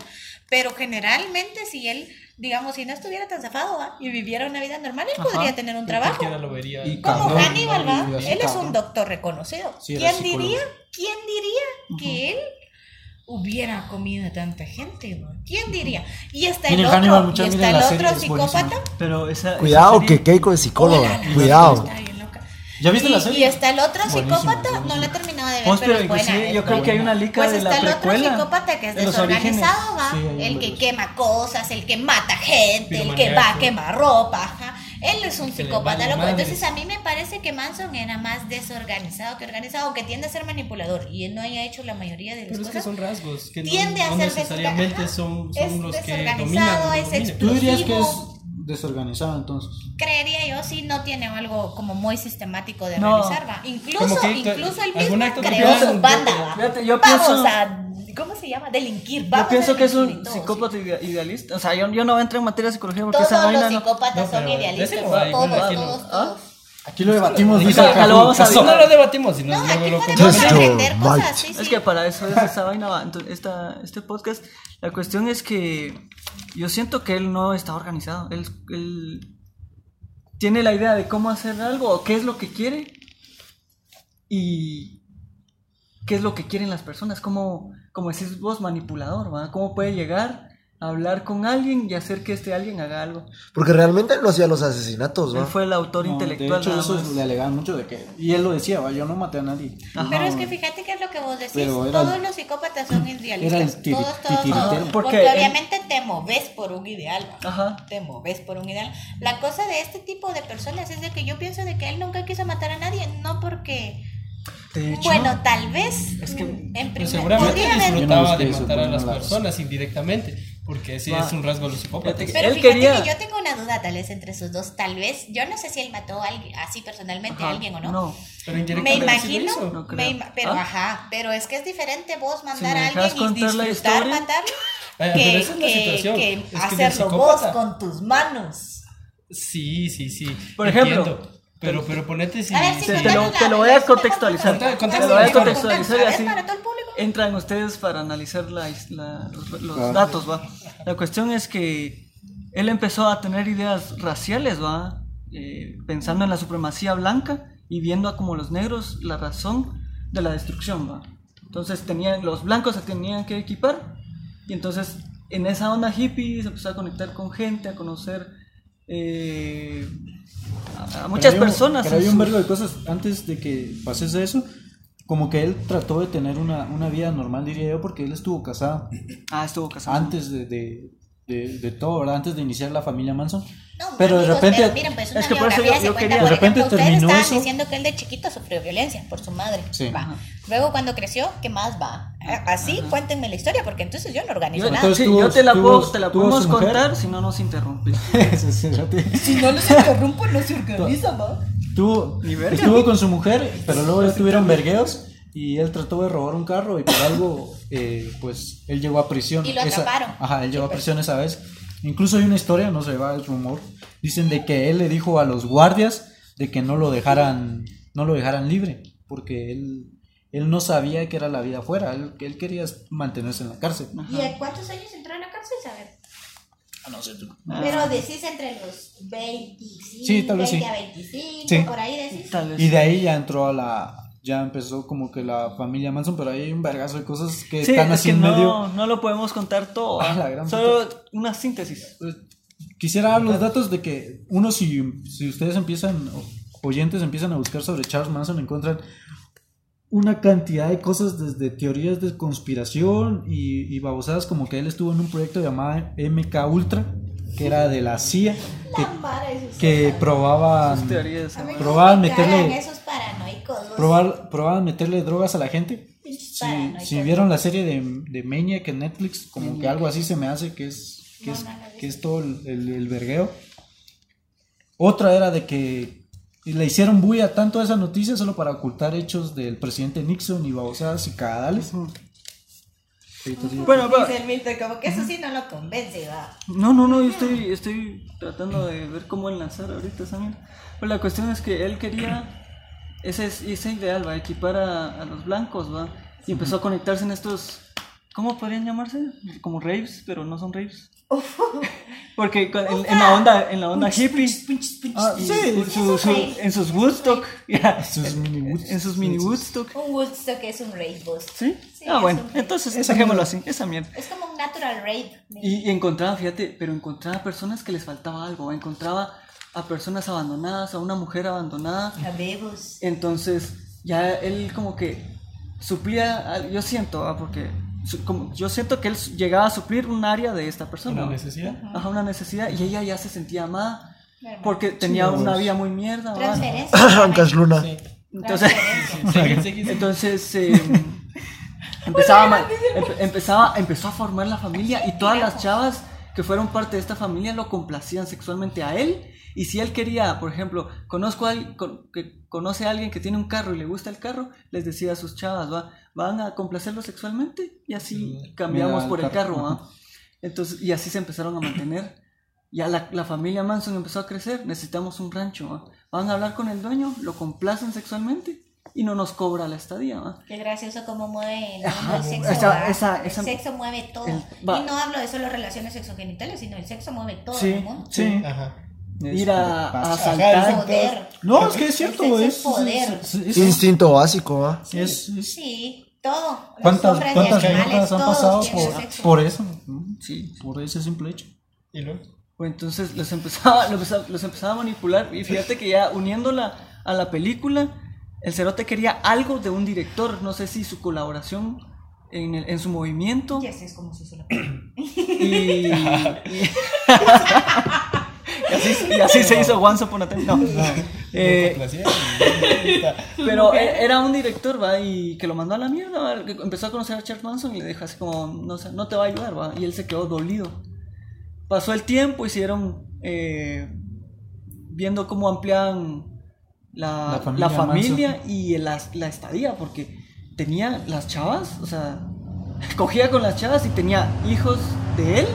Pero generalmente si él, digamos, si no estuviera tan zafado ¿va? y viviera una vida normal, él podría tener un trabajo. Cualquiera lo vería. Y Como Cabrón, Hannibal, ¿va? Él es un doctor reconocido. Sí, ¿Quién psicólogo. diría? ¿Quién diría que él hubiera comido a tanta gente? ¿va? ¿Quién diría? Y está el otro, Hannibal, y está el otro psicópata. Pero esa. Cuidado esa serie- que Keiko es psicóloga. Hola, Cuidado. ¿Ya viste y, la serie? Y está el otro psicópata, no la he terminado de ver, Pues, pero pero es buena. es yo creo que hay una lica Pues de está la el otro psicópata que es desorganizado, ¿va? Sí, el que quema cosas, el que mata gente, el que va a quemar ropa, ajá. Él es un psicópata, loco. Entonces a mí me parece que Manson era más desorganizado que organizado, aunque tiende a ser manipulador y él no haya hecho la mayoría de las Pero es que son rasgos que no, Tiende a no ser necesariamente desorga- son, es son los que desorganizado, es dominan. Tú dirías que es explosivo. Desorganizado entonces. Creería yo, sí, no tiene algo como muy sistemático de No. realizar, va. Incluso, que- incluso algún mismo creó su banda. Fíjate, yo Vamos pienso- a, ¿cómo se llama? Delinquir, Yo vamos pienso a que es un psicópata idea- idealista. O sea, yo, yo no entro en materia de psicología porque Todos esa los vaina no. psicópatas No, son idealistas, todos, todos, lo- todos. Aquí lo debatimos, Acá- dice acá lo vamos a No, no lo debatimos, sino No, luego lo cosas, right. sí, Es sí. que para eso es esa vaina. va. Entonces, esta, este podcast, la cuestión es que yo siento que él no está organizado. Él, él tiene la idea de cómo hacer algo o qué es lo que quiere y qué es lo que quieren las personas. Cómo, como decís vos, manipulador, ¿va? ¿Cómo puede llegar hablar con alguien y hacer que este alguien haga algo? Porque realmente él no hacía los asesinatos, Él ¿no? fue el autor No, intelectual. De hecho, eso le alegaban mucho de que. Y él lo decía, "Va, yo no maté a nadie. Ajá. Pero es que fíjate que es lo que vos decís. Pero era todos el- los psicópatas son idealistas. era el tiri- todos, todos, todos. Porque Porque, él- obviamente te moves por un ideal. ¿va? Ajá. Te moves por un ideal. La cosa de este tipo de personas es de que yo pienso de que él nunca quiso matar a nadie. No porque. Hecho, Bueno, tal vez. Es que- en primer seguramente disfrutaba de matar a las personas indirectamente, porque sí es un rasgo de los. Fíjate Pero Él fíjate quería- que yo tengo una duda tal vez entre esos dos. Tal vez, yo no sé si él mató a alguien, así personalmente a alguien o no. No. Pero Me indirectamente sí lo imagino, hizo. No creo. me ima- pero ¿Ah? ajá, pero es que es diferente vos mandar a alguien y disfrutar matarlo que, es que- situación. que Es que del hacerlo vos con tus manos. Sí, sí, sí. Por ejemplo, entiendo. Pero, pero ponete si. A ver, sí, Te, te lo, la- te lo voy a contextualizar. Te lo voy a contextualizar y así entran ustedes para analizar la, la- los, los Ah. datos, ¿va? La cuestión es que él empezó a tener ideas raciales, ¿va? Eh, pensando en la supremacía blanca y viendo a como los negros la razón de la destrucción, ¿va? Entonces tenían, los blancos se tenían que equipar y entonces en esa onda hippie se empezó a conectar con gente, a conocer eh, a, a Pero muchas personas. Pero hay un vergo de cosas antes de que pasese eso. Como que él trató de tener una, una vida normal, diría yo, porque él estuvo casado Ah, estuvo casado. antes de, de, de, de todo, ¿verdad? Antes de iniciar la familia Manson. No, pero de repente, pero miren, pues una es que por eso yo- se yo cuenta, quería- de repente ejemplo, ustedes terminó estaban eso. diciendo que él de chiquito sufrió violencia por su madre. Sí. Va. Ajá. Luego cuando creció, ¿qué más va? Así, cuéntenme la historia, porque entonces yo no organizo Yo, nada. Entonces, sí, yo te la, puedo, te la podemos contar si no nos interrumpes. Si no los interrumpo, no se organiza, va. Tuvo- estuvo con su mujer, pero luego ya tuvieron vergueos y él trató de robar un carro y por algo, eh, pues él llegó a prisión. Y lo Esa- atraparon. ajá, él llegó a Sí, pues. prisión esa vez. Incluso hay una historia, no se va, es rumor. Dicen de que él le dijo a los guardias de que no lo dejaran, no lo dejaran libre, porque él, él no sabía que era la vida afuera, él, él quería mantenerse en la cárcel. ¿Y a cuántos años entró en la cárcel, saber? Ah, no sé tú. Pero decís entre los 25, Sí, tal vez 20 sí. a 25, Sí. por ahí decís. Tal vez. Y de ahí ya entró a la. Ya empezó como que la familia Manson, pero hay un vergazo de cosas que Sí, están es así que en no, medio. no lo podemos contar todo. Ah, la gran Solo una síntesis. Pues, Quisiera dar los datos de que, uno, si, si ustedes empiezan, oyentes empiezan a buscar sobre Charles Manson, encuentran una cantidad de cosas desde teorías de conspiración y, y babosadas como que él estuvo en un proyecto llamado MK Ultra, que era de la CIA, que, que probaban, probaban meterle... probar, probaban meterle drogas a la gente. Pinches Si, vieron la serie de, de Maniac en Netflix, como que algo así se me hace que es, que No, es, que es todo el, el, el vergueo. Otra era de que le hicieron bulla tanto a esa noticia solo para ocultar hechos del presidente Nixon y babosadas y cagadales. Bueno, pero- Dice el Milton, como que eso sí no lo convence, va. No, no, no, yo estoy, estoy tratando de ver cómo enlazar ahorita esa mierda. Pero la cuestión es que él quería ese, es- ese ideal, va, equipar a, a los blancos, va. Y empezó a conectarse en estos, ¿cómo podrían llamarse? Como raves, pero no son raves. Porque con- en, en la onda, en la onda hippie. Ah, sí, su- su- en sus Woodstock, Sus mini Woodstock. en sus mini Woodstock. Un Woodstock es un rave bus. ¿Sí? Sí, ah, bueno, entonces Esa dejémoslo así, esa mierda. Es como un natural rave. Y, y encontraba, fíjate, pero encontraba personas que les faltaba algo. Encontraba a personas abandonadas, a una mujer abandonada. Habemos. Entonces, ya él como que suplía, al- yo siento, ah, porque su- como, yo siento que él llegaba a suplir un área de esta persona. Una necesidad. Ajá, una necesidad. Y ella ya se sentía amada. Porque tenía una vida muy mierda. Transferencia. Luna. Sí. Entonces, entonces eh, empezaba, a empe- empezaba, empezó a formar la familia y todas las chavas que fueron parte de esta familia lo complacían sexualmente a él. Y si él quería, por ejemplo, conozco a alguien con- que conoce a alguien que tiene un carro y le gusta el carro, les decía a sus chavas, va, van a complacerlo sexualmente y así cambiamos Mira, por el el carro, carro, ¿va? Entonces, y así se empezaron a mantener. Ya la, la familia Manson empezó a crecer, necesitamos un rancho, ¿va? Van a hablar con el dueño, lo complacen sexualmente y no nos cobra la estadía, ¿va? Qué gracioso cómo mueve el, Ajá, el sexo. esa- ¿va? esa- el esa- sexo mueve todo. el- y no hablo de solo relaciones sexogenitales, sino el sexo mueve todo Sí, el mundo. sí. Ajá. Ir a, a Ajá, asaltar. Poder. No, es que es cierto, es, es poder. es- es- es- Instinto básico, ¿ah? es- es- Sí, todo. Los ¿Cuántas, cuántas han pasado por, eso? Sí. Por ese simple hecho. Y luego. Pues entonces los empezaba, los empezaba, los empezaba a manipular. Y fíjate que ya uniéndola a la película, el cerote quería algo de un director. No sé si su colaboración en, el- en su movimiento. Y así es como se hizo la Y, y- y así, y así se hizo Once Upon a Time. No. Eh. Pero e- era un director, ¿va? Y que lo mandó a la mierda, ¿va? Que empezó a conocer a Charles Manson y le dijo así como, no, sé, no te va a ayudar, ¿va? Y él se quedó dolido. Pasó el tiempo, hicieron, eh, viendo cómo ampliaban la, La familia la familia y la, la estadía, porque tenía las chavas, o sea, cogía con las chavas y tenía hijos de él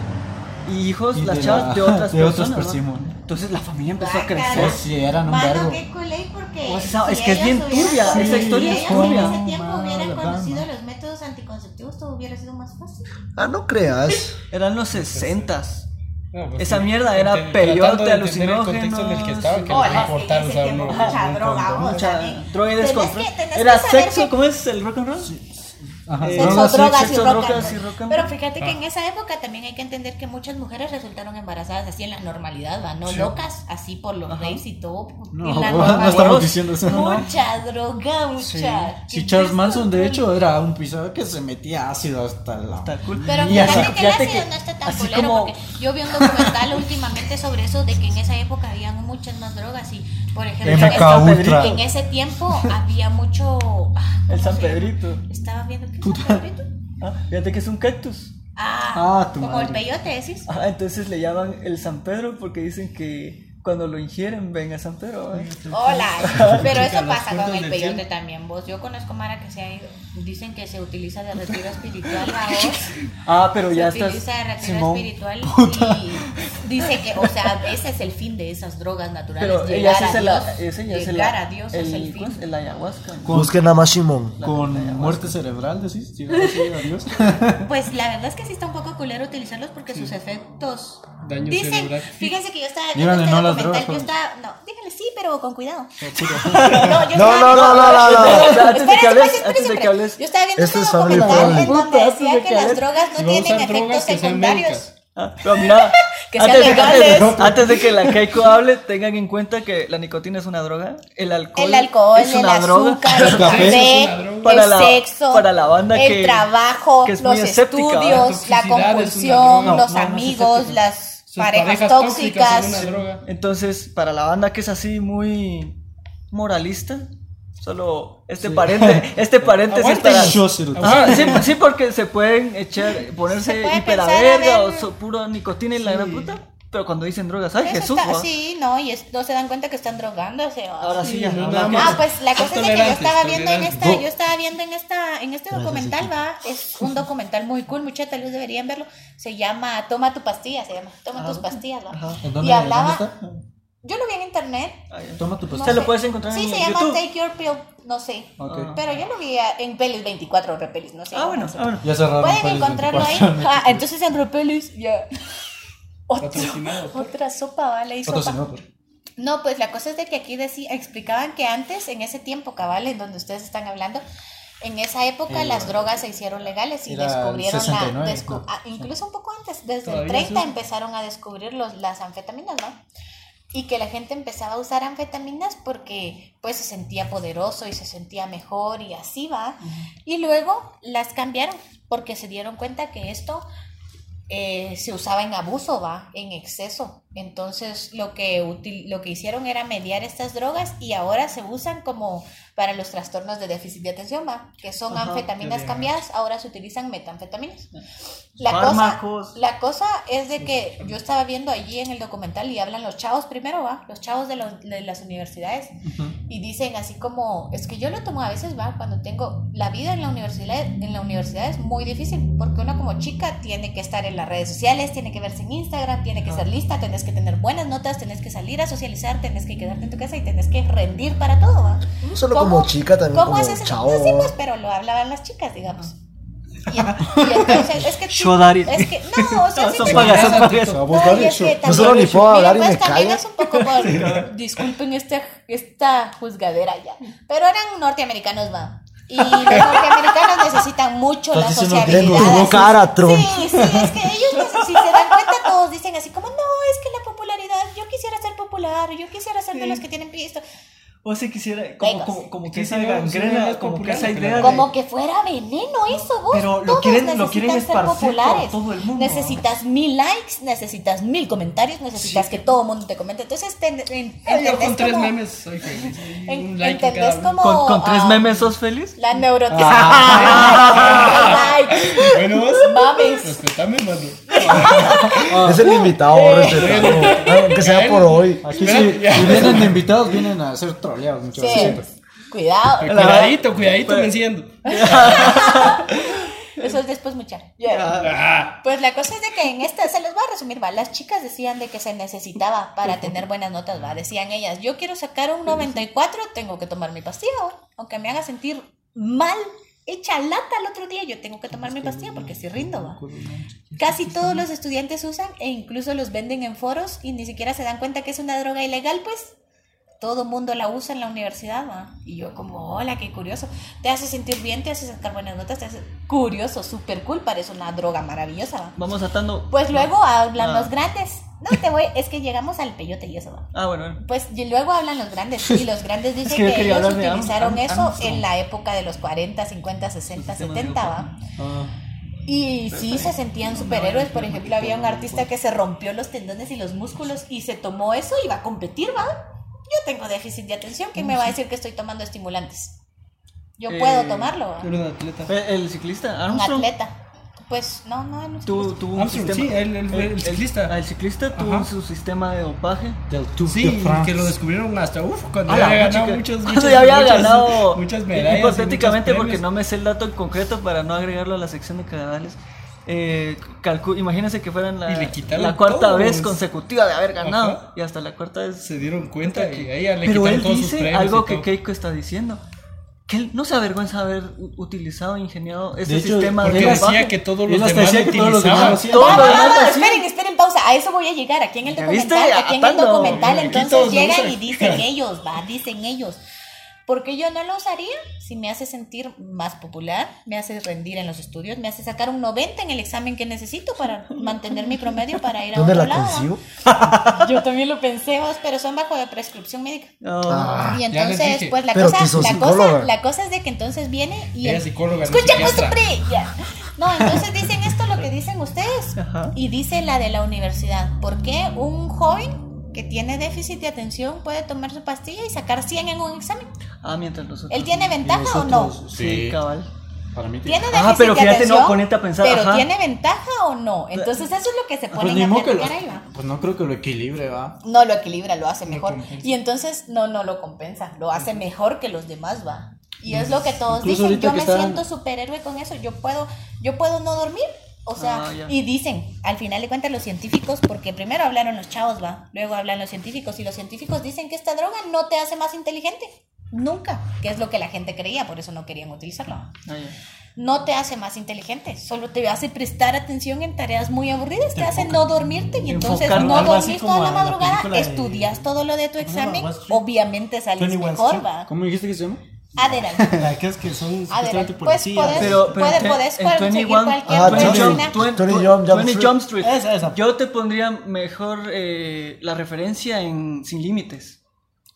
hijos, Y las de chavas la- de otras de otras personas. ¿va? personas, ¿no? Entonces la familia empezó a Guácala. crecer. Sí, eran un Mano, vergo. qué culé porque. O sea, es si que es bien turbia, si esa historia ellos es en turbia. ese tiempo Mala, hubieran conocido los métodos anticonceptivos, todo hubiera sido más fácil. Ah, no creas. Eran los sesentas. No, pues, Esa sí. mierda era peyote, entender el contexto en el que estaba, que Oh, las- importaba en usar tiempo un- mucha droga. Mucha droga y descontrol. Era sexo, que- ¿cómo es el rock and roll? Ajá, Eh, Sexo, drogas, sí. drogas y sexo, rock and drogas roll. y rock and Pero fíjate que Ah. en esa época también hay que entender que muchas mujeres resultaron embarazadas así en la normalidad, ¿va? No locas, así por los raves y todo. No, en la no estamos diciendo eso. no. Mucha droga, mucha. Sí, Charles Manson de hecho era un pisado que se metía ácido hasta la... Está cool. Pero Y fíjate así- que el ácido que no está tan así culero como- porque yo vi un documental últimamente sobre eso de que en esa época habían muchas más drogas y por ejemplo en, en ese tiempo había mucho ah, ¿cómo El San? Pedrito. Estaba viendo qué Puta. Ah, fíjate que es un cactus. Ah, Ah, tu como madre. el peyote, decís. Ah, entonces le llaman el San Pedro porque dicen que cuando lo ingieren ven a San Pedro. ¿eh? Hola, pero eso pasa con el peyote también, vos. Yo conozco Mara que se ha ido. Dicen que se utiliza de retiro espiritual a vos. Ah, pero ya se estás. utiliza de retiro Simón. espiritual y dice que, o sea, ese es el fin de esas drogas naturales. Pero ella llegar sí a se la. Dios. Ese ya llegar la. a Dios el, es el ¿cómo fin. El ayahuasca. Con- Busquen a Mashimon. Con muerte cerebral, decís, llegar así a Dios. Pues la verdad es que sí está un poco culero utilizarlos porque sus efectos. Daño Dicen, cerebral. fíjense que yo estaba viendo Díganle este no a las documental, drogas, yo estaba, no, díganle sí, pero con cuidado. No, No, yo No, no, no, no, no, no. Antes de que Espérense, hables, espérense, antes de que espérense. hables. Yo estaba viendo Este este Family documental en donde decía de que las drogas no tienen efectos secundarios. Médicas. Ah, pero mira, Que sean antes, legales. antes de que la Keiko hable, tengan en cuenta que la nicotina es una droga, el alcohol, El alcohol, es el una droga. azúcar, el café café, droga. Para el la- sexo, para la banda el que- trabajo, que es los estudios, la compulsión, los No, amigos, las parejas, tóxicas. Entonces, para la banda que es así muy moralista, Solo este parente, este paréntesis para. Ajá, sí, sí, porque se pueden echar, ponerse Se puede hiper a pensar, a verga o so- puro nicotina y la gran puta. Pero cuando dicen drogas, ay Eso Jesús, sí, no, y es- no se dan cuenta que están drogándose. Ahora sí, ya. no, más. Ah, pues la cosa es de que yo estaba viendo en esta, yo estaba viendo en esta, en este documental, va, es un documental muy cool, muchas tal vez deberían verlo. Se llama Toma tu pastilla, se llama, Toma tus pastillas, va. ¿En dónde, Y hablaba, ¿dónde está? Yo lo vi en internet. Ah. Toma tu no lo puedes encontrar Sí, en se llama YouTube. Take Your Pill, no sé. Ok. Pero yo lo vi en Pelis 24 o Repelis, no sé. Ah, bueno, ah. Ya cerraron. Pueden Pelis encontrarlo ahí. 24. Ah, entonces en Repelis ya. Otra, Patrocinado. otra sopa, vale, y sopa. Por- No, pues la cosa es de que aquí decía, explicaban que antes, en ese tiempo, cabal, en donde ustedes están hablando, en esa época Eh, las drogas se hicieron legales y descubrieron 69, la... descu- ¿no? ah, incluso un poco antes, desde el Todavía 30 se usa. empezaron a descubrir los, las anfetaminas, ¿no? Y que la gente empezaba a usar anfetaminas porque pues se sentía poderoso y se sentía mejor y así va. Y luego las cambiaron porque se dieron cuenta que esto eh, se usaba en abuso, va, en exceso. Entonces lo que, util- lo que hicieron era mediar estas drogas y ahora se usan como para los trastornos de déficit de atención, va, que son Ajá, anfetaminas cambiadas, ahora se utilizan metanfetaminas. La cosa, la cosa es de que yo estaba viendo allí en el documental y hablan los chavos primero, va, los chavos de, los- de las universidades. Y dicen así como, es que yo lo tomo a veces, va, cuando tengo la vida en la universidad, en la universidad es muy difícil, porque uno como chica tiene que estar en las redes sociales, tiene que verse en Instagram, tiene que ser lista, tenés que tener buenas notas, tenés que salir a socializar, tenés que quedarte en tu casa y tenés que rendir para todo, va. Solo como chica, también ¿cómo como haces chavo. No, sí, pues, pero lo hablaban las chicas, digamos. Y, y entonces, es que... Shodari. Es que, no, o sea, sí Son te- pagas, son pagas. A vos, no, solo ni puedo hablar y pues, me también callo. es un poco por, disculpen este, esta juzgadera ya, pero eran norteamericanos, va. Y los norteamericanos necesitan mucho la sociabilidad. así. cara, Trump. Sí, sí, es que ellos, si se dan cuenta, todos dicen así como, no, es que la popularidad, yo quisiera ser popular, yo quisiera ser de los que tienen pisto. O si quisiera, como, Venga. como, como que Sí, esa sí, sí, gangrena, como que esa idea de... Como que fuera veneno eso, vos. Pero lo Todos quieren- lo quieren ser esparcir por populares. todo el mundo, Necesitas mil likes, necesitas mil comentarios, necesitas que todo el mundo te comente. Entonces, te, en- Yo entendés con tres como- memes soy feliz. en- Un like en entendés como... ¿Con, con tres ah, memes sos feliz? La neurotización. Ah. Bueno, vos, Mames. respetame, mano. Es el invitado, respetado. Aunque sea por hoy. Aquí sí, vienen de invitados, vienen a ser troleados muchas Sí. veces. Cuidado. Cuidadito, cuidadito venciendo. Eso es después mucha. Ah, Pues la cosa es de que en esta, se les va a resumir, va, las chicas decían de que se necesitaba para tener buenas notas, va, decían ellas, yo quiero sacar un 94, tengo que tomar mi pastilla, ¿va? aunque me haga sentir mal, hecha lata el otro día, yo tengo que tomar mi pastilla porque si rindo, va. Casi todos los estudiantes usan e incluso los venden en foros y ni siquiera se dan cuenta que es una droga ilegal, pues todo mundo la usa en la universidad, ¿va? Y yo como, hola, qué curioso. Te hace sentir bien, te hace sacar buenas notas, te hace curioso, súper cool, parece una droga maravillosa, ¿va? Vamos atando. Pues luego hablan Ah. los grandes. No te voy, es que llegamos al peyote y eso, ¿va? Ah, bueno. Pues y luego hablan los grandes y los grandes dicen que ellos Am- utilizaron Am- eso en la época de los 40, 50, 60, sistema de 70, ¿va? Ah, Y sí, se sentían superhéroes. Por ejemplo, había un artista que se rompió los tendones y los músculos y se tomó eso y va a competir, ¿va? Yo tengo déficit de atención. ¿Quién me va a decir que estoy tomando estimulantes? Yo Eh, puedo tomarlo, un atleta. El ciclista, Un atleta. Pues no, no, no. Tuvo, tuvo un Armstrong, sistema. sí, el- el- el ciclista. ah, el ciclista tuvo Ajá. su sistema de dopaje. del Tour Sí, de France. que lo descubrieron hasta uf, cuando Ah, había ganado muchos, cuando ya había muchas- ganado muchas medallas. hipotéticamente porque no me sé el dato en concreto para no agregarlo a la sección de cagadales eh, imagínense que fueran la, la cuarta todos. vez consecutiva de haber ganado Ajá. y hasta la cuarta vez se dieron cuenta y ahí ya le pero quitaron él todos dice algo que todo. Keiko está diciendo que él no se avergüenza de haber utilizado ingeniado ese De hecho, sistema Porque de él decía que todos los demás lo que utilizaban. esperen, esperen, pausa. A eso voy a llegar. Aquí en el ¿Ya documental, aquí en el documental, entonces llegan y dicen ellos, va, dicen ellos. Porque yo no lo usaría si me hace sentir más popular, me hace rendir en los estudios, me hace sacar un 90 en el examen que necesito para mantener mi promedio para ir a ¿Dónde otro la lado. consigo? Yo también lo pensé, vos, pero son bajo de prescripción médica. No. Ah, Y entonces, pues la cosa, la cosa, la cosa es de que entonces viene y Ella el- psicóloga, escucha. No, entonces dicen esto lo que dicen ustedes Ajá. y dice la de la universidad. ¿Por qué un joven que tiene déficit de atención puede tomar su pastilla y sacar 100 en un examen. Ah, mientras los otros. ¿Él tiene ventaja o no? nosotros, Sí, Sí, cabal. para mí tiene. ¿Tiene déficit Ajá, pero de fíjate, atención? no, ponete a pensar, Pero ajá. ¿tiene ventaja o no? Entonces eso es lo que se Pues ponen ni a modo que lo, platicar ahí, ¿va? pues no creo que lo equilibre, va. No lo equilibra, lo hace mejor. Y entonces no, no lo compensa, lo hace mejor que los demás, va. Y es lo que todos Incluso dicen, yo me siento superhéroe con eso, yo puedo, yo puedo no dormir. O sea, Ah, y dicen, al final de cuentas los científicos, porque primero hablaron los chavos, va, luego hablan los científicos, y los científicos dicen que esta droga no te hace más inteligente. Nunca, que es lo que la gente creía, por eso no querían utilizarlo. Ah. No te hace más inteligente, solo te hace prestar atención en tareas muy aburridas, te, hace no dormirte y entonces no dormís toda la a la madrugada, de- estudias todo lo de tu examen, obviamente sales 21 mejor, va. ¿Cómo dijiste que se llama? Adelante. La que es que son Adelante. Pues podés, Pero- pero puede- en- podés en cual- 21 seguir cualquier Ah, 20 Twenty- página. Jump, 20 Twen- Jump- Jump 20 Street. Jump Street. Esa, esa. Yo te pondría mejor eh, la referencia en Sin Límites.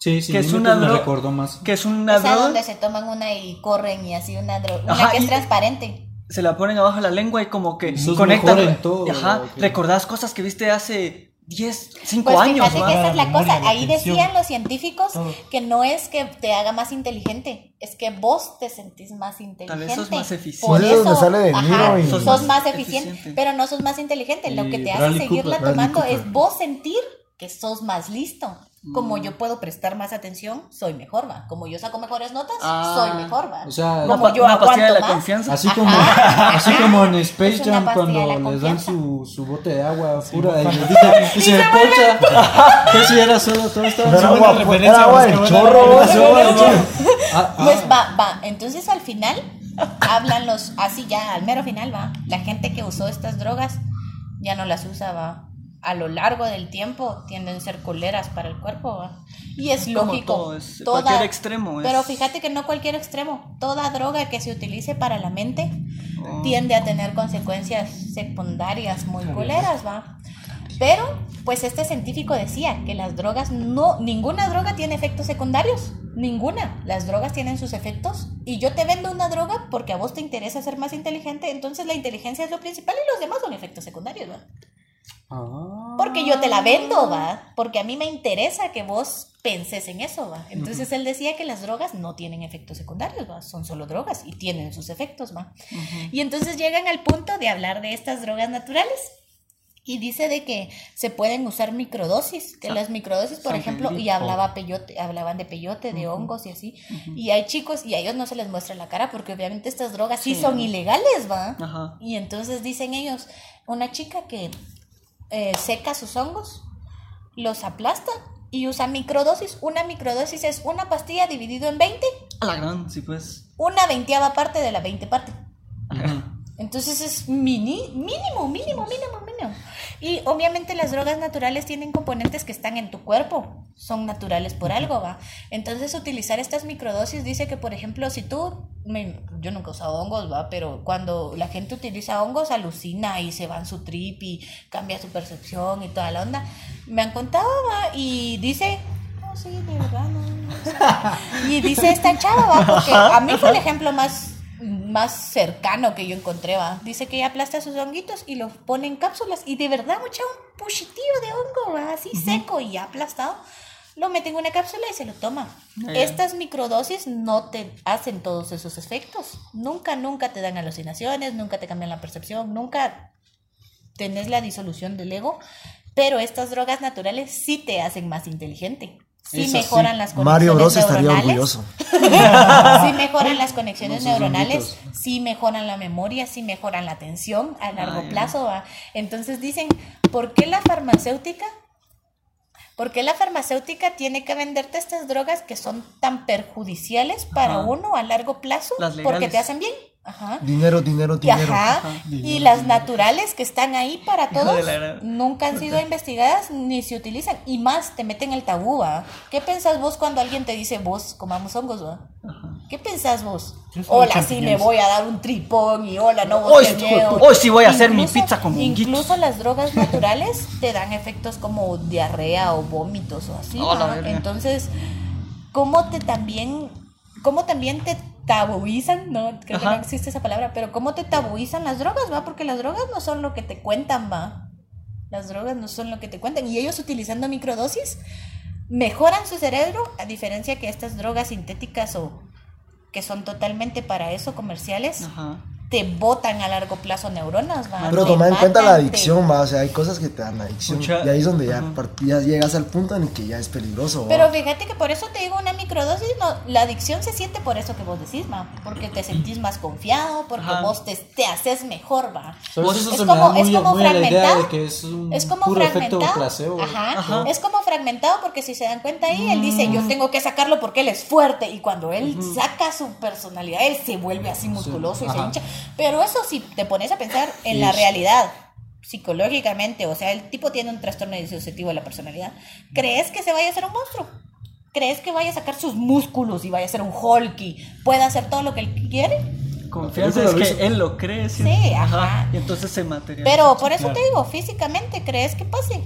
Sí, sí, Que es una me dro- recordó más. Que es una droga. donde se toman una y corren y así una droga, una Ajá, que es transparente. Se la ponen abajo de la lengua y como que Sos conectan. mejor en todo, Ajá. Recordás cosas que viste hace 10, 5 Pues años. fíjate que esa es la Memoria, cosa. la Ahí atención. decían los científicos Todo. que no es que te haga más inteligente, es que vos te sentís más inteligente. vez sos más eficiente. Por es donde eso, sale De ajá, y- sos, Sos más más eficiente, eficiente. pero no sos más inteligente. Lo que te hace seguirla Cooper. tomando es vos sentir que sos más listo. Como yo puedo prestar más atención, soy mejor, va. Como yo saco mejores notas, Ah. soy mejor, va. O sea, como yo una pastilla de la más, confianza. Así como, ajá. así como en Space Jam cuando les dan su, su bote de agua pura y, les dice- y se empocha. Que si era solo todo estaba Era agua, referencia, agua chorro, del chorro. Ah, ah, Pues va, va. Entonces al final hablan los, así ya, al mero final va. La gente que usó estas drogas ya no las usa, va. A lo largo del tiempo tienden a ser coleras para el cuerpo, va. Y es Como lógico. todo, es- cualquier extremo es- Pero fíjate que no cualquier extremo. Toda droga que se utilice para la mente tiende a tener consecuencias secundarias muy coleras, va. Pero, pues este científico decía que las drogas no, ninguna droga tiene efectos secundarios, ninguna. Las drogas tienen sus efectos y yo te vendo una droga porque a vos te interesa ser más inteligente, entonces la inteligencia es lo principal y los demás son efectos secundarios, ¿va? Ah. Porque yo te la vendo, ¿va? Porque a mí me interesa que vos penses en eso, ¿va? Entonces él decía que las drogas no tienen efectos secundarios, ¿va? Son solo drogas y tienen sus efectos, ¿va? Y entonces llegan al punto de hablar de estas drogas naturales. Y dice de que se pueden usar microdosis, que Sa- las microdosis, por San ejemplo, y Felipe. hablaba peyote, hablaban de peyote, de hongos y así. Y hay chicos, y a ellos no se les muestra la cara, porque obviamente estas drogas sí, Sí. son ilegales, ¿va? Ajá. Y entonces dicen ellos, una chica que eh, seca sus hongos, los aplasta y usa microdosis. Una microdosis es una pastilla dividido en 20, A la gran, sí, pues. una veinteava parte de la 20 parte. Entonces es mini, mínimo, mínimo, mínimo, mínimo. Y obviamente las drogas naturales tienen componentes que están en tu cuerpo, son naturales por algo, ¿va? Entonces utilizar estas microdosis dice que, por ejemplo, si tú, me- yo nunca he usado hongos, ¿va? Pero cuando la gente utiliza hongos alucina y se va en su trip y cambia su percepción y toda la onda. Me han contado, ¿va? Y dice... "No, sí, de verdad, no, no". Y dice esta chava, ¿va? Porque a mí fue el ejemplo más más cercano que yo encontré, va. Dice que ella aplasta sus honguitos y los pone en cápsulas y de verdad mucha un puchitillo de hongo, va, así seco y aplastado. Lo mete en una cápsula y se lo toma. Estas microdosis no te hacen todos esos efectos. Nunca, nunca te dan alucinaciones, nunca te cambian la percepción, nunca tenés la disolución del ego. Pero estas drogas naturales sí te hacen más inteligente. Sí Eso mejoran sí. las conexiones Mario Bros estaría neuronales. orgulloso. Sí mejoran las conexiones neuronales, sí mejoran la memoria, sí mejoran la atención a largo plazo. ¿va? Entonces dicen, ¿por qué la farmacéutica? ¿Por qué la farmacéutica tiene que venderte estas drogas que son tan perjudiciales para Ajá. uno a largo plazo? Las Porque te hacen bien. Ajá. Dinero, dinero, Y, dinero. ajá, y las naturales que están ahí para todos la nunca han sido investigadas ni se utilizan. Y más, te meten el tabú, ¿va? ¿Qué pensás vos cuando alguien te dice, vos comamos hongos, ¿va? ¿Qué pensás vos? Hola, sí me voy a dar un tripón y hola, no Hoy vos sí- miedo. hoy sí voy a hacer mi pizza con honguitos. Incluso las drogas naturales te dan efectos como diarrea o vómitos o así, Oh. Entonces, ¿cómo te también, cómo también te tabuizan? No, creo que no existe esa palabra, pero ¿cómo te tabuizan las drogas, va? Porque las drogas no son lo que te cuentan, va. Las drogas no son lo que te cuentan. Y ellos utilizando microdosis mejoran su cerebro, a diferencia que estas drogas sintéticas o que son totalmente para eso comerciales, Ajá. Te botan a largo plazo neuronas, ¿va? Pero toma en cuenta la te- adicción, va, o sea, hay cosas que te dan adicción. Mucha- Y ahí es donde ya, ya llegas al punto en el que ya es peligroso. va. Pero fíjate que por eso te digo una microdosis, no, la adicción se siente por eso que vos decís, ma, porque te sentís más confiado, porque Ajá. vos te, te haces mejor, va. ¿Sabes? Eso Es se como- es muy fragmentado. que es un Es como puro efecto fragmentado. placebo. Ajá. Ajá. Es como fragmentado porque si se dan cuenta ahí, él dice, yo tengo que sacarlo porque él es fuerte. Y cuando él saca su personalidad, él se vuelve así musculoso y se hincha. Pero eso si te pones a pensar en la realidad, psicológicamente, o sea, el tipo tiene un trastorno disociativo de la personalidad, ¿crees que se vaya a hacer un monstruo? ¿Crees que vaya a sacar sus músculos y vaya a ser un hulky? ¿Puede hacer todo lo que él quiere? Confianza es que que él lo cree. ¿sí? Sí, ajá. Y entonces se materializa. Pero por eso claro. te digo, físicamente, ¿crees que pase?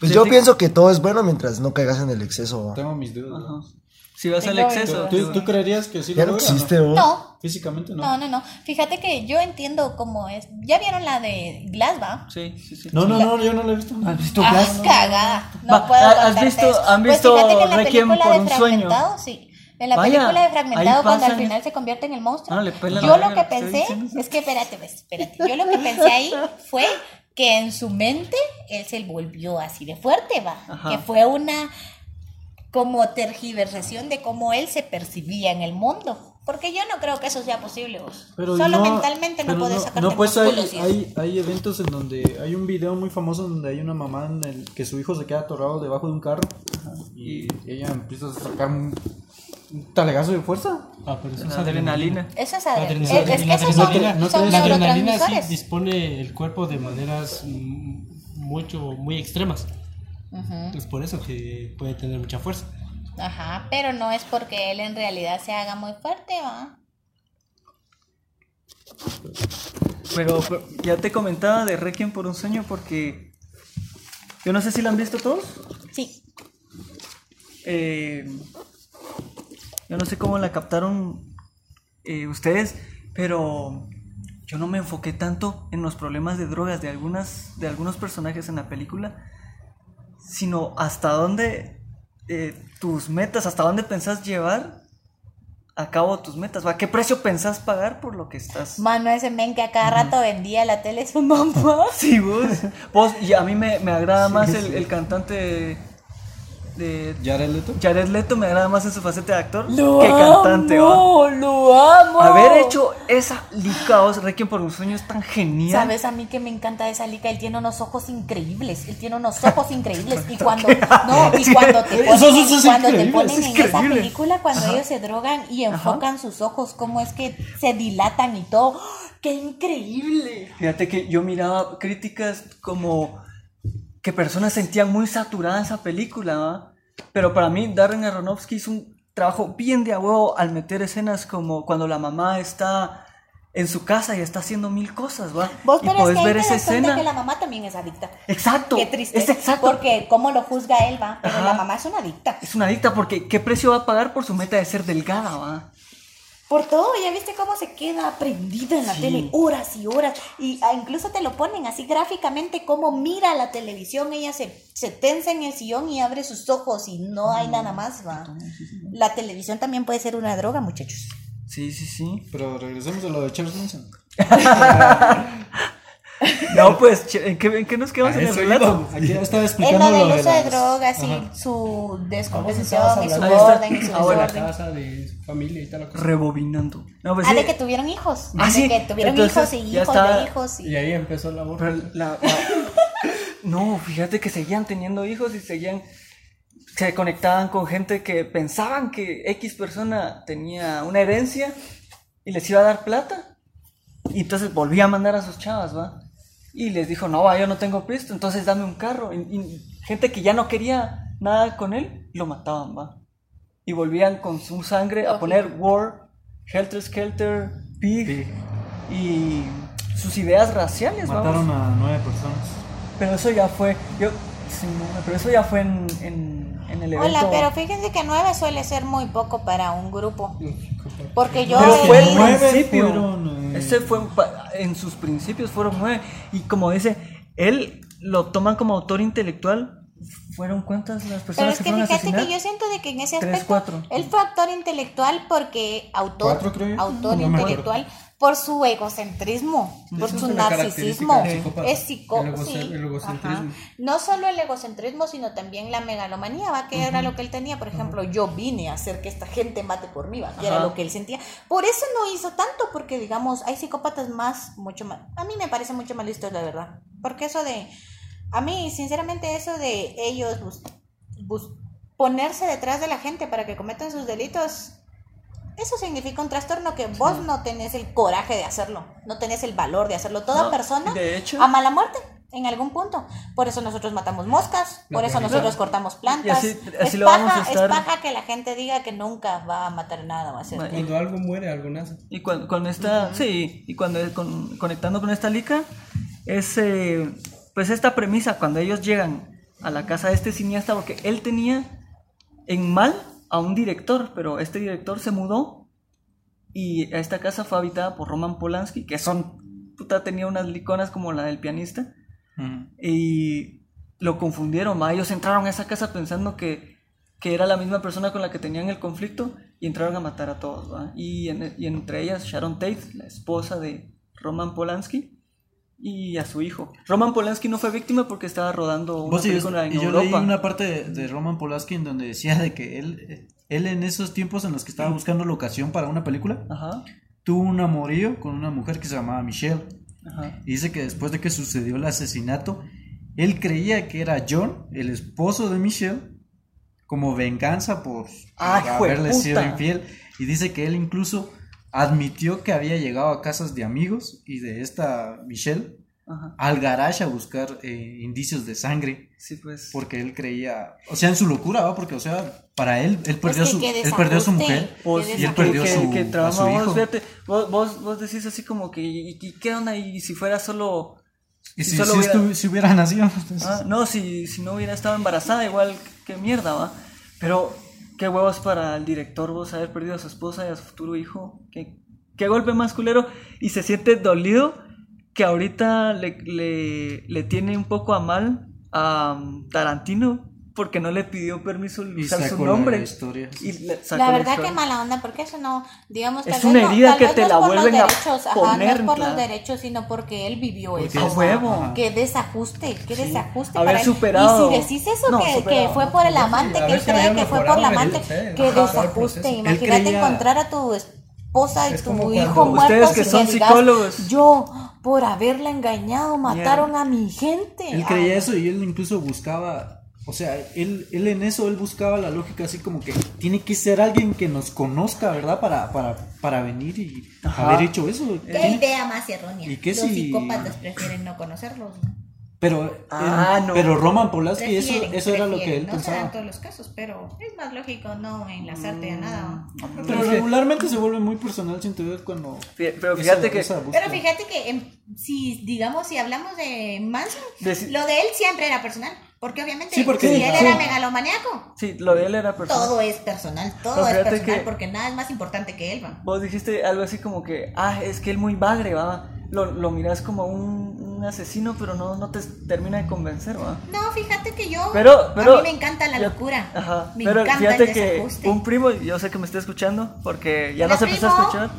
Pues Sí, yo sí. pienso que todo es bueno mientras no caigas en el exceso. va. Tengo mis dudas. Ajá. Si vas al exceso. ¿Tú, tú creerías que sí lo no logra, existe, no? No, Físicamente no. No, no, no. Fíjate que yo entiendo cómo es. ¿Ya vieron la de Glass, va? Sí, sí, sí. No, no, no, yo no lo he visto. ¿Has visto Ah, Glass? cagada. No Va, puedo ¿has visto- eso. han Pues visto fíjate que en la Requiem película por de un sueño? Fragmentado, sí. En la Vaya, película de Fragmentado, cuando al final se convierte en el monstruo. Ah, le yo la lo verga, que pensé es que, espérate, ves, espérate. Yo lo que pensé ahí fue que en su mente él se volvió así de fuerte, va. Ajá. Que fue una como tergiversación de cómo él se percibía en el mundo. Porque yo no creo que eso sea posible, vos. Pero Solo no- mentalmente no puedes no, sacarte No, pues hay, hay, hay eventos en donde hay un video muy famoso donde hay una mamá en el que su hijo se queda atorado debajo de un carro y ella empieza a sacar un, un talegazo de fuerza. Ah, pero eso es Adrenalina. Eso es adrenalina. adrenalina, Es, es que la esos adrenalina, no son crees- la adrenalina sí dispone el cuerpo de maneras mucho, muy extremas. Es por eso que puede tener mucha fuerza. Ajá, pero no es porque él en realidad se haga muy fuerte, ¿va? Pero, pero ya te comentaba de Requiem por un sueño porque yo no sé si la han visto todos. Sí. Eh, yo no sé cómo la captaron eh, ustedes, pero yo no me enfoqué tanto en los problemas de drogas de algunas de algunos personajes en la película, sino hasta dónde eh, tus metas, hasta dónde pensás llevar a cabo tus metas, ¿va? ¿Qué precio pensás pagar por lo que estás? Mano, ese men que a cada rato vendía la tele su mamá. Sí, vos. vos y a mí me, me agrada más el, el cantante de, ¿Jared Leto? Jared Leto, me agrada más en su faceta de actor Lo que cantante. ¿va? amo, lo amo. Haber hecho esa licaos Requiem por un sueño es tan genial. Sabes a mí que me encanta esa lica, él tiene unos ojos increíbles, él tiene unos ojos increíbles y cuando no, y cuando te ponen, cuando te ponen es en esa película cuando ellos se drogan y enfocan sus ojos cómo es que se dilatan y todo, qué increíble. Fíjate que yo miraba críticas como que personas sentían muy saturada esa película, ¿va? Pero para mí Darren Aronofsky hizo un trabajo bien de a huevo al meter escenas como cuando la mamá está en su casa y está haciendo mil cosas, ¿va? Vos y pero es que ver esa escena. que la mamá también es adicta. Exacto. Qué triste. Es exacto. Porque cómo lo juzga él, va, pero Ajá. la mamá es una adicta. Es una adicta porque ¿qué precio va a pagar por su meta de ser delgada, va? Por todo, ya viste cómo se queda prendida en la tele horas y horas. Y ah, incluso te lo ponen así gráficamente, cómo mira la televisión. Ella se, se tensa en el sillón y abre sus ojos y no hay nada más. Va. La televisión también puede ser una droga, muchachos. Sí, sí, sí. Pero regresemos a lo de Charles Manson. No, pues, ¿en qué, en qué nos quedamos A en el relato? Aquí estaba En explicando lo del de uso de las- drogas y Ajá. su estabas descomposición y su orden y su Ah, la desorden. casa, de su familia y tal. la cosa. Rebobinando. No, pues Ah, sí. de que tuvieron hijos. Ah, de sí. que tuvieron Entonces, hijos y hijos está- de hijos. Y... Y ahí empezó la burla. La- no, fíjate que seguían teniendo hijos y seguían. Se conectaban con gente que pensaban que X persona tenía una herencia y les iba a dar plata. Y entonces volvía a mandar a sus chavas, ¿va? Y les dijo, no, va, yo no tengo pisto, entonces dame un carro. Y, y gente que ya no quería nada con él, lo mataban, ¿va? Y volvían con su sangre a poner War, Helter Skelter, Pig y sus ideas raciales, vamos. Mataron a nueve personas. Pero eso ya fue. Yo. sí, pero eso ya fue en, en, en el evento. Hola, pero fíjense que nueve suele ser muy poco para un grupo. Porque yo Pero fue el principio. fueron, eh, Ese fue. En sus principios fueron nueve. Y como dice, él lo toman como autor intelectual. ¿Fueron cuántas las Pero personas es que que fíjate que yo siento de que en ese Tres, aspecto cuatro. él fue actor intelectual porque autor, Cuatro, creo yo. autor No me acuerdo. Por su egocentrismo, por su narcisismo, es psico el egoce- sí, el egocentrismo. ajá. No solo el egocentrismo, sino también la megalomanía, va que era lo que él tenía, por ejemplo, yo vine a hacer que esta gente mate por mí, va, que era lo que él sentía. Por eso no hizo tanto porque digamos, hay psicópatas más mucho más a mí me parece mucho más listos, la verdad. Porque eso de a mí, sinceramente, eso de ellos bus- bus- ponerse detrás de la gente para que cometan sus delitos, eso significa un trastorno que vos no tenés el coraje de hacerlo, no tenés el valor de hacerlo. Toda No, persona de hecho- ama la muerte en algún punto. Por eso nosotros matamos moscas, por eso nosotros cortamos plantas. Y así- así es, lo vamos a paja, estar- es paja que la gente diga que nunca va a matar nada, va a ser. Cuando algo muere, algo nace. Y cuando, con esta, sí, y cuando con- conectando con esta lica, es eh, pues esta premisa, cuando ellos llegan a la casa de este cineasta, porque él tenía en mal a un director, pero este director se mudó y esta casa fue habitada por Roman Polanski, que son, puta, tenía unas liconas como la del pianista, Ujú. y lo confundieron, ¿va? ellos entraron a esa casa pensando que, que era la misma persona con la que tenían el conflicto y entraron a matar a todos, ¿va? Y, en- y entre ellas Sharon Tate, la esposa de Roman Polanski, y a su hijo. Roman Polanski no fue víctima porque estaba rodando una yo, película en y yo leí Europa. una parte de, de Roman Polanski en donde decía de que él, él en esos tiempos en los que estaba buscando locación para una película, Ajá, tuvo un amorío con una mujer que se llamaba Michelle. ajá. Y dice que después de que sucedió el asesinato, él creía que era John, el esposo de Michelle, como venganza por ¡Ay, haberle sido infiel. Y dice que él incluso admitió que había llegado a casas de amigos y de esta Michelle Ajá. al garage a buscar eh, indicios de sangre. Sí, pues. Porque él creía, o sea, en su locura, ¿va? Porque, o sea, para él, él Pues perdió, que su, él perdió a su mujer Pues, y él perdió que, su, que a trauma su vos, hijo. fíjate, vos, vos, vos decís así como que, ¿y, y qué onda? Y si fuera solo... Y si si, solo si hubiera- estu- si hubiera nacido. entonces- Ah, no, si, si no hubiera estado embarazada, igual, qué mierda, va. Pero, qué huevos para el director vos haber perdido a su esposa y a su futuro hijo. Qué, qué golpe más culero. Y se siente dolido que ahorita le, le, le tiene un poco a mal a um, Tarantino porque no le pidió permiso Y usar su sacó nombre. la historia. Y La verdad historia. que mala onda, porque eso no, digamos, Es tal una vez no- herida tal que te no es la por los vuelven a derechos, ajá, poner, no es por los derechos, sino porque él vivió Porque eso. Es- huevo. ajá. Qué desajuste, qué desajuste Haber para él. superado- Y si decís eso, No, que, que fue por el amante, que él cree que fue por la el- amante, ajá, el desajuste. Imagínate encontrar a tu esposa y Es tu hijo muertos Ustedes que y son psicólogos. Yo, por haberla engañado, mataron a mi gente. Él Ay, creía eso y él incluso buscaba, o sea, él, él en eso, él buscaba la lógica así como que tiene que ser alguien que nos conozca, ¿verdad? Para, para, para venir y Ajá. haber hecho eso. Qué idea más errónea. ¿Y qué Los si- psicópatas prefieren no conocerlos. Pero, Ah, eh, no. pero Roman Polanski, eso, Prefieren, eso era lo que él no será en pensaba. todos los casos, pero es más lógico no enlazarte a nada. Pero regularmente se vuelve muy personal, siento yo, cuando... Fí- Pero esa- fíjate que... esa búsqueda. Pero fíjate que em, si digamos si hablamos de Manson, Deci- lo de él siempre era personal, porque obviamente Sí, porque- si él sí. era megalomaniaco, Sí, lo de él era personal. todo es personal, todo Pero es personal que- porque nada es más importante que él, va. Vos dijiste algo así como que, ah, es que él muy bagre, va. Lo, lo miras como un, un asesino, pero no, no te termina de convencer, va. No, Pero, fíjate que pero. yo a mí me encanta la yo- locura. Ajá. Me pero encanta fíjate el que un primo, yo sé que me está escuchando, porque ya no se empezó a escuchar.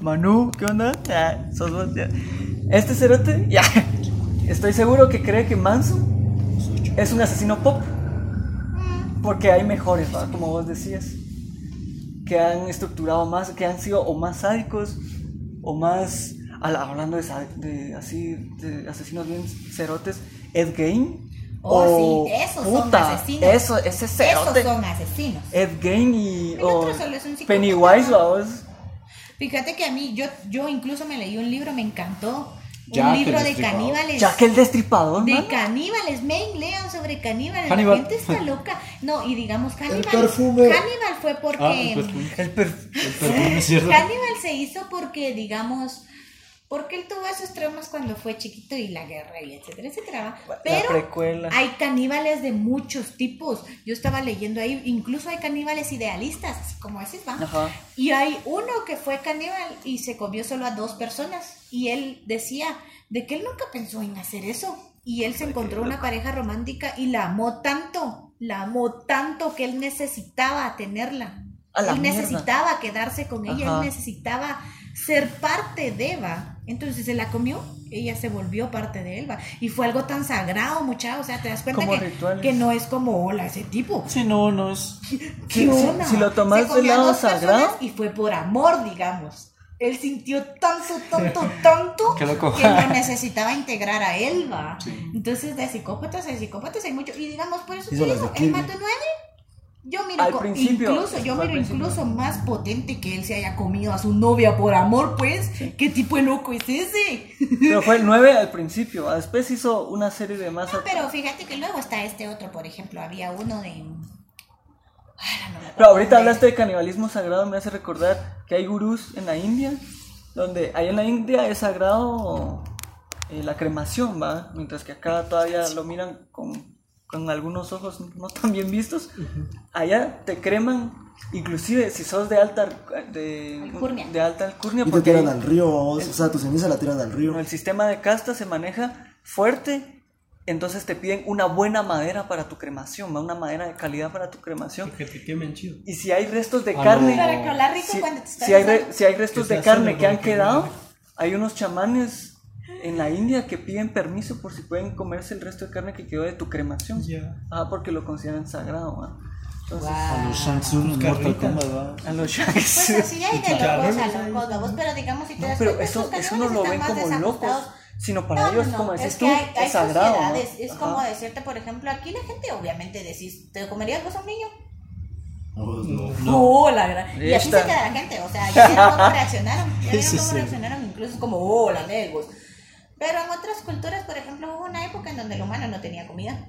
Manu, ¿qué onda? Ah, sos vos, ya. Este cerote, ya. Estoy seguro que cree que Manson es un asesino pop. Porque hay mejores, ¿va? como vos decías. Que han estructurado más, que han sido o más sádicos o más. Hablando de, de así, de asesinos bien cerotes, Ed Gein. Oh, sí, esos son asesinos. Eso, ese cerote. Esos son asesinos. Ed Gein y. El o otro solo es un psicópata. Pennywise, vamos. Fíjate que a mí, yo, yo incluso me leí un libro, me encantó. Jack un el libro de caníbales. Ya que el destripador, De ¿no? caníbales, men, lean sobre caníbales. Hannibal. La gente está loca. No, y digamos, Hannibal. perfume. Hannibal fue porque. Ah, el perfume. El El perfume, cierto. Hannibal se hizo porque, digamos, porque él tuvo esos traumas cuando fue chiquito y la guerra y etcétera, etcétera. Pero hay caníbales de muchos tipos. Yo estaba leyendo ahí, incluso hay caníbales idealistas, así como ese, ¿va? Ajá. Y hay uno que fue caníbal y se comió solo a dos personas. Y él decía de que él nunca pensó en hacer eso. y él se encontró una pareja romántica y la amó tanto, la amó tanto que él necesitaba tenerla. Él mierda. necesitaba quedarse con ella, Ajá. él necesitaba ser parte de Eva. Entonces se la comió, ella se volvió parte de Eva. Y fue algo tan sagrado, muchacho. O sea, te das cuenta Como que, que no es como, hola, ese tipo. Sí, no, no es. ¿Qué si- onda? si lo tomas Se del comió a lado dos personas sagrado. Y fue por amor, digamos. Él sintió tanto, tanto, tanto Qué loco. que lo necesitaba integrar a Elba. Entonces, de psicópatas a psicópatas hay mucho. Y digamos, por eso te digo, él Kirby. mató nueve. Yo miro, Al co- principio, incluso, yo miro incluso más potente que él se haya comido a su novia por amor, pues. ¿Qué tipo de loco es ese? Pero fue el 9 al principio. Después hizo una serie de más. No, pero fíjate que luego está este otro, por ejemplo, había uno de. Ay, no Pero ahorita hablaste de canibalismo sagrado, me hace recordar que hay gurús en la India, donde ahí en la India es sagrado eh, la cremación, ¿va? Mientras que acá todavía lo miran con, con algunos ojos no tan bien vistos. Allá te creman, inclusive si sos de alta de, Alcurnia. de alta alcurnia, Y te porque tiran ahí- al río, vos, o sea, tu ceniza la tiran al río. el sistema de casta se maneja fuerte. Entonces te piden una buena madera para tu cremación, una madera de calidad para tu cremación. Que te quemen chido. Y si hay restos de Ah, carne, no. Si, te si hay, si hay restos Que de carne que han quedado, hay unos chamanes en la India que piden permiso por si pueden comerse el resto de carne que quedó de tu cremación. Ya. Ah, porque lo consideran sagrado. ¿va? Entonces, A los Shang Tsung en Mortal carnitas. Kombat, ¿va? a los Pues shanks. así hay de locos a locos, locos, pero digamos si te No, das pero eso, eso no lo están ven más como locos, sino para No, no, ellos, no, como es decís que tú, hay, hay es sagrado. ¿no? es Ajá. como decirte, por ejemplo, aquí la gente obviamente decís, ¿te comerías vos a un niño? No. Oh, la gran... Y así se queda la gente, o sea, ya vieron cómo reaccionaron, ya vieron Sí, cómo sí. reaccionaron, incluso es como, oh, la negos. Pero en otras culturas, por ejemplo, hubo una época en donde el humano no tenía comida.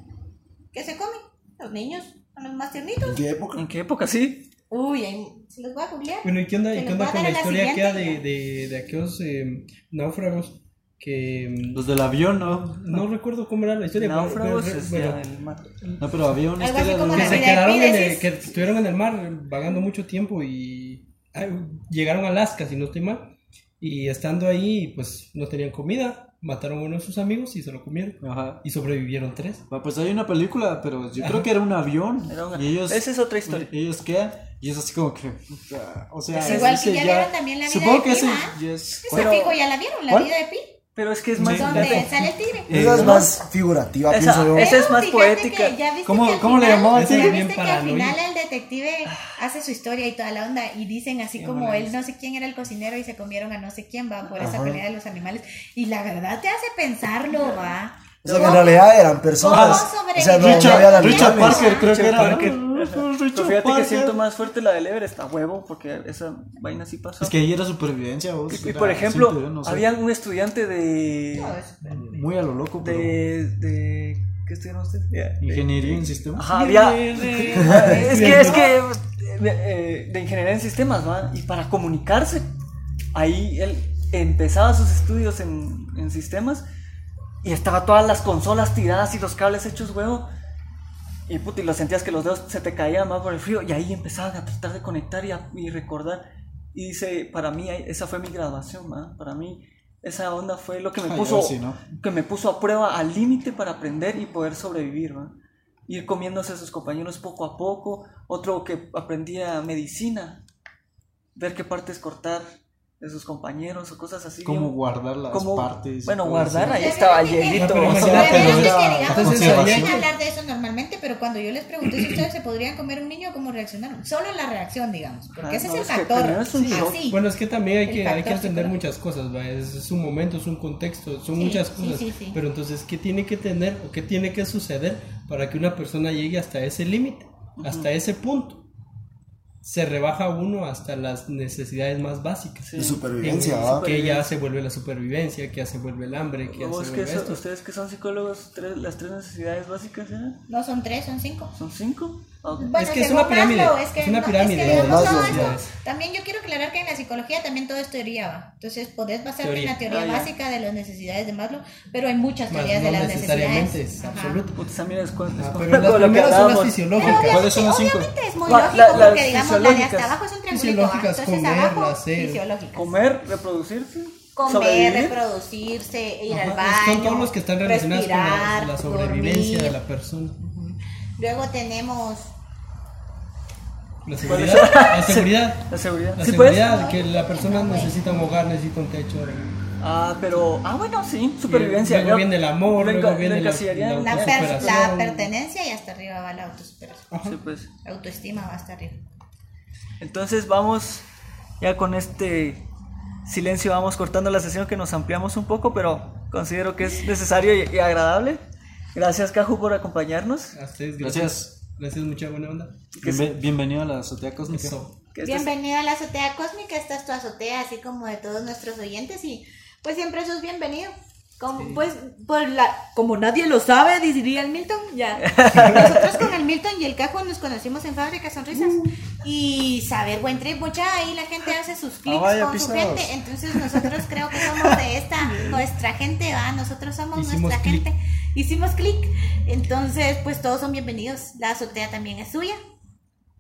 ¿Qué se come? Los niños, son los más ¿En tiernitos. qué época? ¿En qué época sí? Uy, ahí, se los voy a googlear. Bueno, ¿y qué onda, y qué onda con la en historia de, de, de aquellos eh, náufragos? Que mm, Los del avión, ¿no? no recuerdo cómo era la historia. pero- Náufragos pero- es bueno, ya el mar. No, pero había una historia de que la se quedaron en el, que estuvieron en el mar vagando mucho tiempo y ah, llegaron a Alaska, si no estoy mal. Y estando ahí, pues no tenían comida, mataron a uno de sus amigos y se lo comieron. Ajá. Y sobrevivieron tres. Va, Pues hay una película, pero yo creo que era un avión. Era una- Y ellos, Esa es otra historia. Ellos quedan y es así como que. O sea, Pues igual que ya vieron también la vida Supongo de que Pi, ese. ¿va? ya es- Esa Pero- ya la vieron, la ¿Cuál? vida de Pi, Pero es que es más... donde fíjate, sale el tigre. Esa es Eh, más figurativa, Esa- pienso yo. esa- es más poética. ¿Cómo- que al cómo le final- llamaba? ya viste que al final el detective hace su historia y toda la onda y dicen así Qué como él no sé quién era el cocinero y se comieron a no sé quién va por esa pelea de los animales. Y la verdad te hace pensarlo va O sea, que en realidad eran personas. ¿Cómo O sea, no, no Richard, había Richard. Parker, creo que Richard era. Parker. Pero Richard fíjate que Parker. siento más fuerte la del Everest a huevo, porque esa vaina sí pasó. Es que ahí era supervivencia, vos. y, y por ejemplo, yo, no sé, había un estudiante de... Muy a lo loco, pero. de, de ¿Qué estudiaron ustedes? De- Ingeniería en sistemas. Ajá, había... es que, es que... De, eh, de ingeniería en sistemas, ¿va? Y para comunicarse, ahí él empezaba sus estudios en, en sistemas y estaba todas las consolas tiradas y los cables hechos huevo. Y puta, y lo sentías que los dedos se te caían más por el frío. Y ahí empezaban a tratar de conectar y, a- y recordar. Y dice, para mí, esa fue mi graduación, ¿va? Para mí, esa onda fue lo que me Ay, puso, no. que me puso a prueba al límite para aprender y poder sobrevivir, ¿va? Ir comiéndose a sus compañeros poco a poco. Otro que aprendía medicina. Ver qué partes cortar de sus compañeros o cosas así. Cómo bien- guardar las cómo- partes. Bueno, guardar eso. ahí Sí, estaba hielito. No, entonces pueden hablar de eso normalmente, pero cuando yo les pregunté si ustedes se podrían comer un niño, ¿cómo reaccionaron? Solo la reacción, digamos, porque Ah, ese no, es el es que factor. es un. Así. Bueno, es que también hay que, hay que entender muchas cosas, ¿va? Es, es un momento, es un contexto, son Sí, muchas sí, cosas. sí, sí. Pero entonces, ¿qué tiene que tener o qué tiene que suceder para que una persona llegue hasta ese límite, hasta ese punto? Se rebaja uno hasta las necesidades más básicas. De supervivencia. Que ya se vuelve la supervivencia, que ya se vuelve el hambre, que ya ¿Vos se que vuelve esto. ¿Ustedes que son psicólogos, tres- las tres necesidades básicas eran? No son tres, son cinco. ¿Son cinco? Bueno, Es que es una pirámide, Maslow, es, que es una no- pirámide es que digamos, Maslow, todo esto- también yo quiero aclarar que en la psicología también todo es teoría, ¿va? Entonces podés basarte Teoría. en la teoría Ah, ya. básica de las necesidades de Maslow, pero hay muchas teorías no de las necesariamente necesidades. absoluto. Puta, mierda es cu- es Ah, pero las primeras son las fisiológicas. ¿Cuáles son las cinco? Obviamente es muy La- lógico la- las porque digamos la de hasta fisiológicas. abajo es un triangulito, entonces comer, abajo hacer. fisiológicas. Comer, reproducirse. comer, Sobrevivir. reproducirse, ir al baño. Son todos los que están relacionados con la, respirar, la sobrevivencia dormir. de la persona. Luego tenemos La seguridad. La seguridad. La seguridad. La ¿Sí puedes? seguridad, que la persona necesita un hogar, necesita un techo. Ah, pero. Ah, bueno, sí, supervivencia. Luego Yo- viene el amor, luego viene la- la- la, per- Autosuperación. la pertenencia y hasta arriba va la autosuperación. Sí, pues. La autoestima va hasta arriba. Entonces vamos ya con este silencio, vamos cortando la sesión que nos ampliamos un poco, pero considero que es necesario y, y agradable. Gracias, Caju, por acompañarnos. Gracias. Gracias, mucha buena onda. Bienve- bienvenido a la azotea cósmica. Eso. Bienvenido a la azotea cósmica, esta es tu azotea, así como de todos nuestros oyentes y pues siempre sos bienvenido. Como, Pues por la, como nadie lo sabe, diría el Milton, ya. Nosotros con el Milton y el Cajo nos conocimos en Fábrica Sonrisas y saber buen trip, mucha ahí la gente hace sus clics vaya, con su gente, entonces nosotros creo que somos de esta, nuestra gente, va, nosotros somos Hicimos nuestra gente, hicimos clic, entonces pues todos son bienvenidos, la azotea también es suya.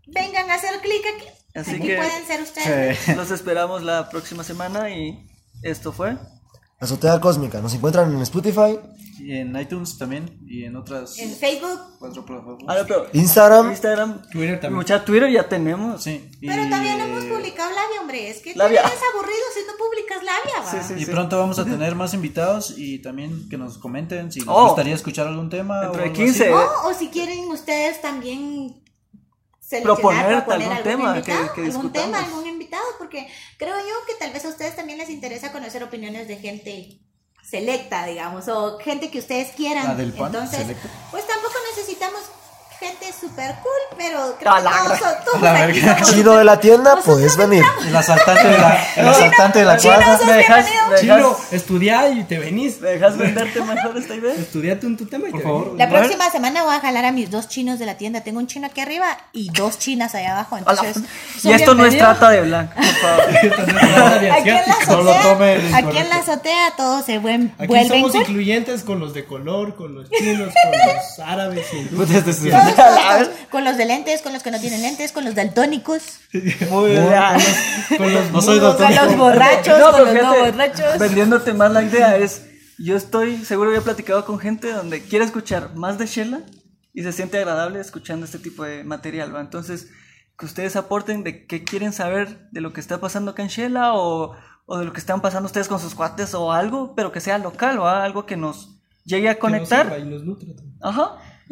Vengan a hacer clic aquí. Así aquí que- pueden ser ustedes. Sí. Los esperamos la próxima semana y esto fue. Azotea Cósmica. Nos encuentran en Spotify, Y en iTunes también. Y en otras En Facebook. cuatro plataformas. Ah, pero Instagram. Instagram, Twitter también. Mucha Twitter ya tenemos. Sí. Pero y- todavía no hemos publicado labia, hombre. Es que Labia. también es aburrido si no publicas labia, va. Sí, sí. Y pronto vamos a tener más invitados y también que nos comenten si les Oh. gustaría escuchar algún tema. Dentro o de algo 15. así. O, si quieren ustedes también seleccionar, Proponer proponer algún algún tema invitado, que- que algún tema, algún porque creo yo que tal vez a ustedes también les interesa conocer opiniones de gente selecta, digamos, o gente que ustedes quieran. La del pan, Entonces, selecta. pues tampoco necesitamos gente super cool, pero creo que la todos, todos la aquí somos- Chino de la tienda, puedes venir. El asaltante de la, el asaltante de la cuadra. sos ¿Me dejas, bienvenido. me Chino, estudia y te venís. me dejas venderte mejor esta idea? Estudiate un tu tema y Por te favor. venís. La próxima semana voy a jalar a mis dos chinos de la tienda. Tengo un chino aquí arriba y dos chinas allá abajo. Entonces, Y esto no es trata de blanco, por favor. Aquí en la asiático. No lo azotea, aquí en incorrecto. la azotea todos se buen- Aquí vuelven somos incluyentes con los de color, con los chinos, con los árabes. hindúes. Con los de lentes, con los que no tienen lentes, con los daltónicos, Muy bien. Con los No soy con daltónico. los borrachos, No, con pero los fíjate, no borrachos. Vendiéndote más la idea es, yo estoy seguro que he platicado con gente donde quiere escuchar más de Shela y se siente agradable escuchando este tipo de material, ¿va? Entonces, que ustedes aporten de qué quieren saber de lo que está pasando acá en Shela o, o de lo que están pasando ustedes con sus cuates o algo, pero que sea local, ¿va? Algo que nos llegue a que nos conectar. sirva y nos nutra también.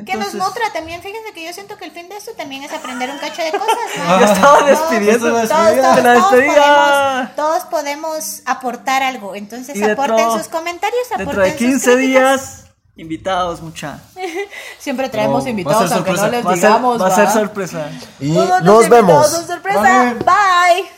Que nos nutra también. Fíjense que yo siento que el fin de esto también es aprender un cacho de cosas. ¿no? Ya estaba Todos- despidiendo todos, todos, La despedida. podemos, todos podemos aportar algo. Entonces Y aporten sus comentarios, aporten Dentro de sus 15 críticas. días, invitados, mucha. Siempre traemos invitados aunque no les Va a ser, digamos. va a ser sorpresa. Y Todos nos vemos. son sorpresa. Bye.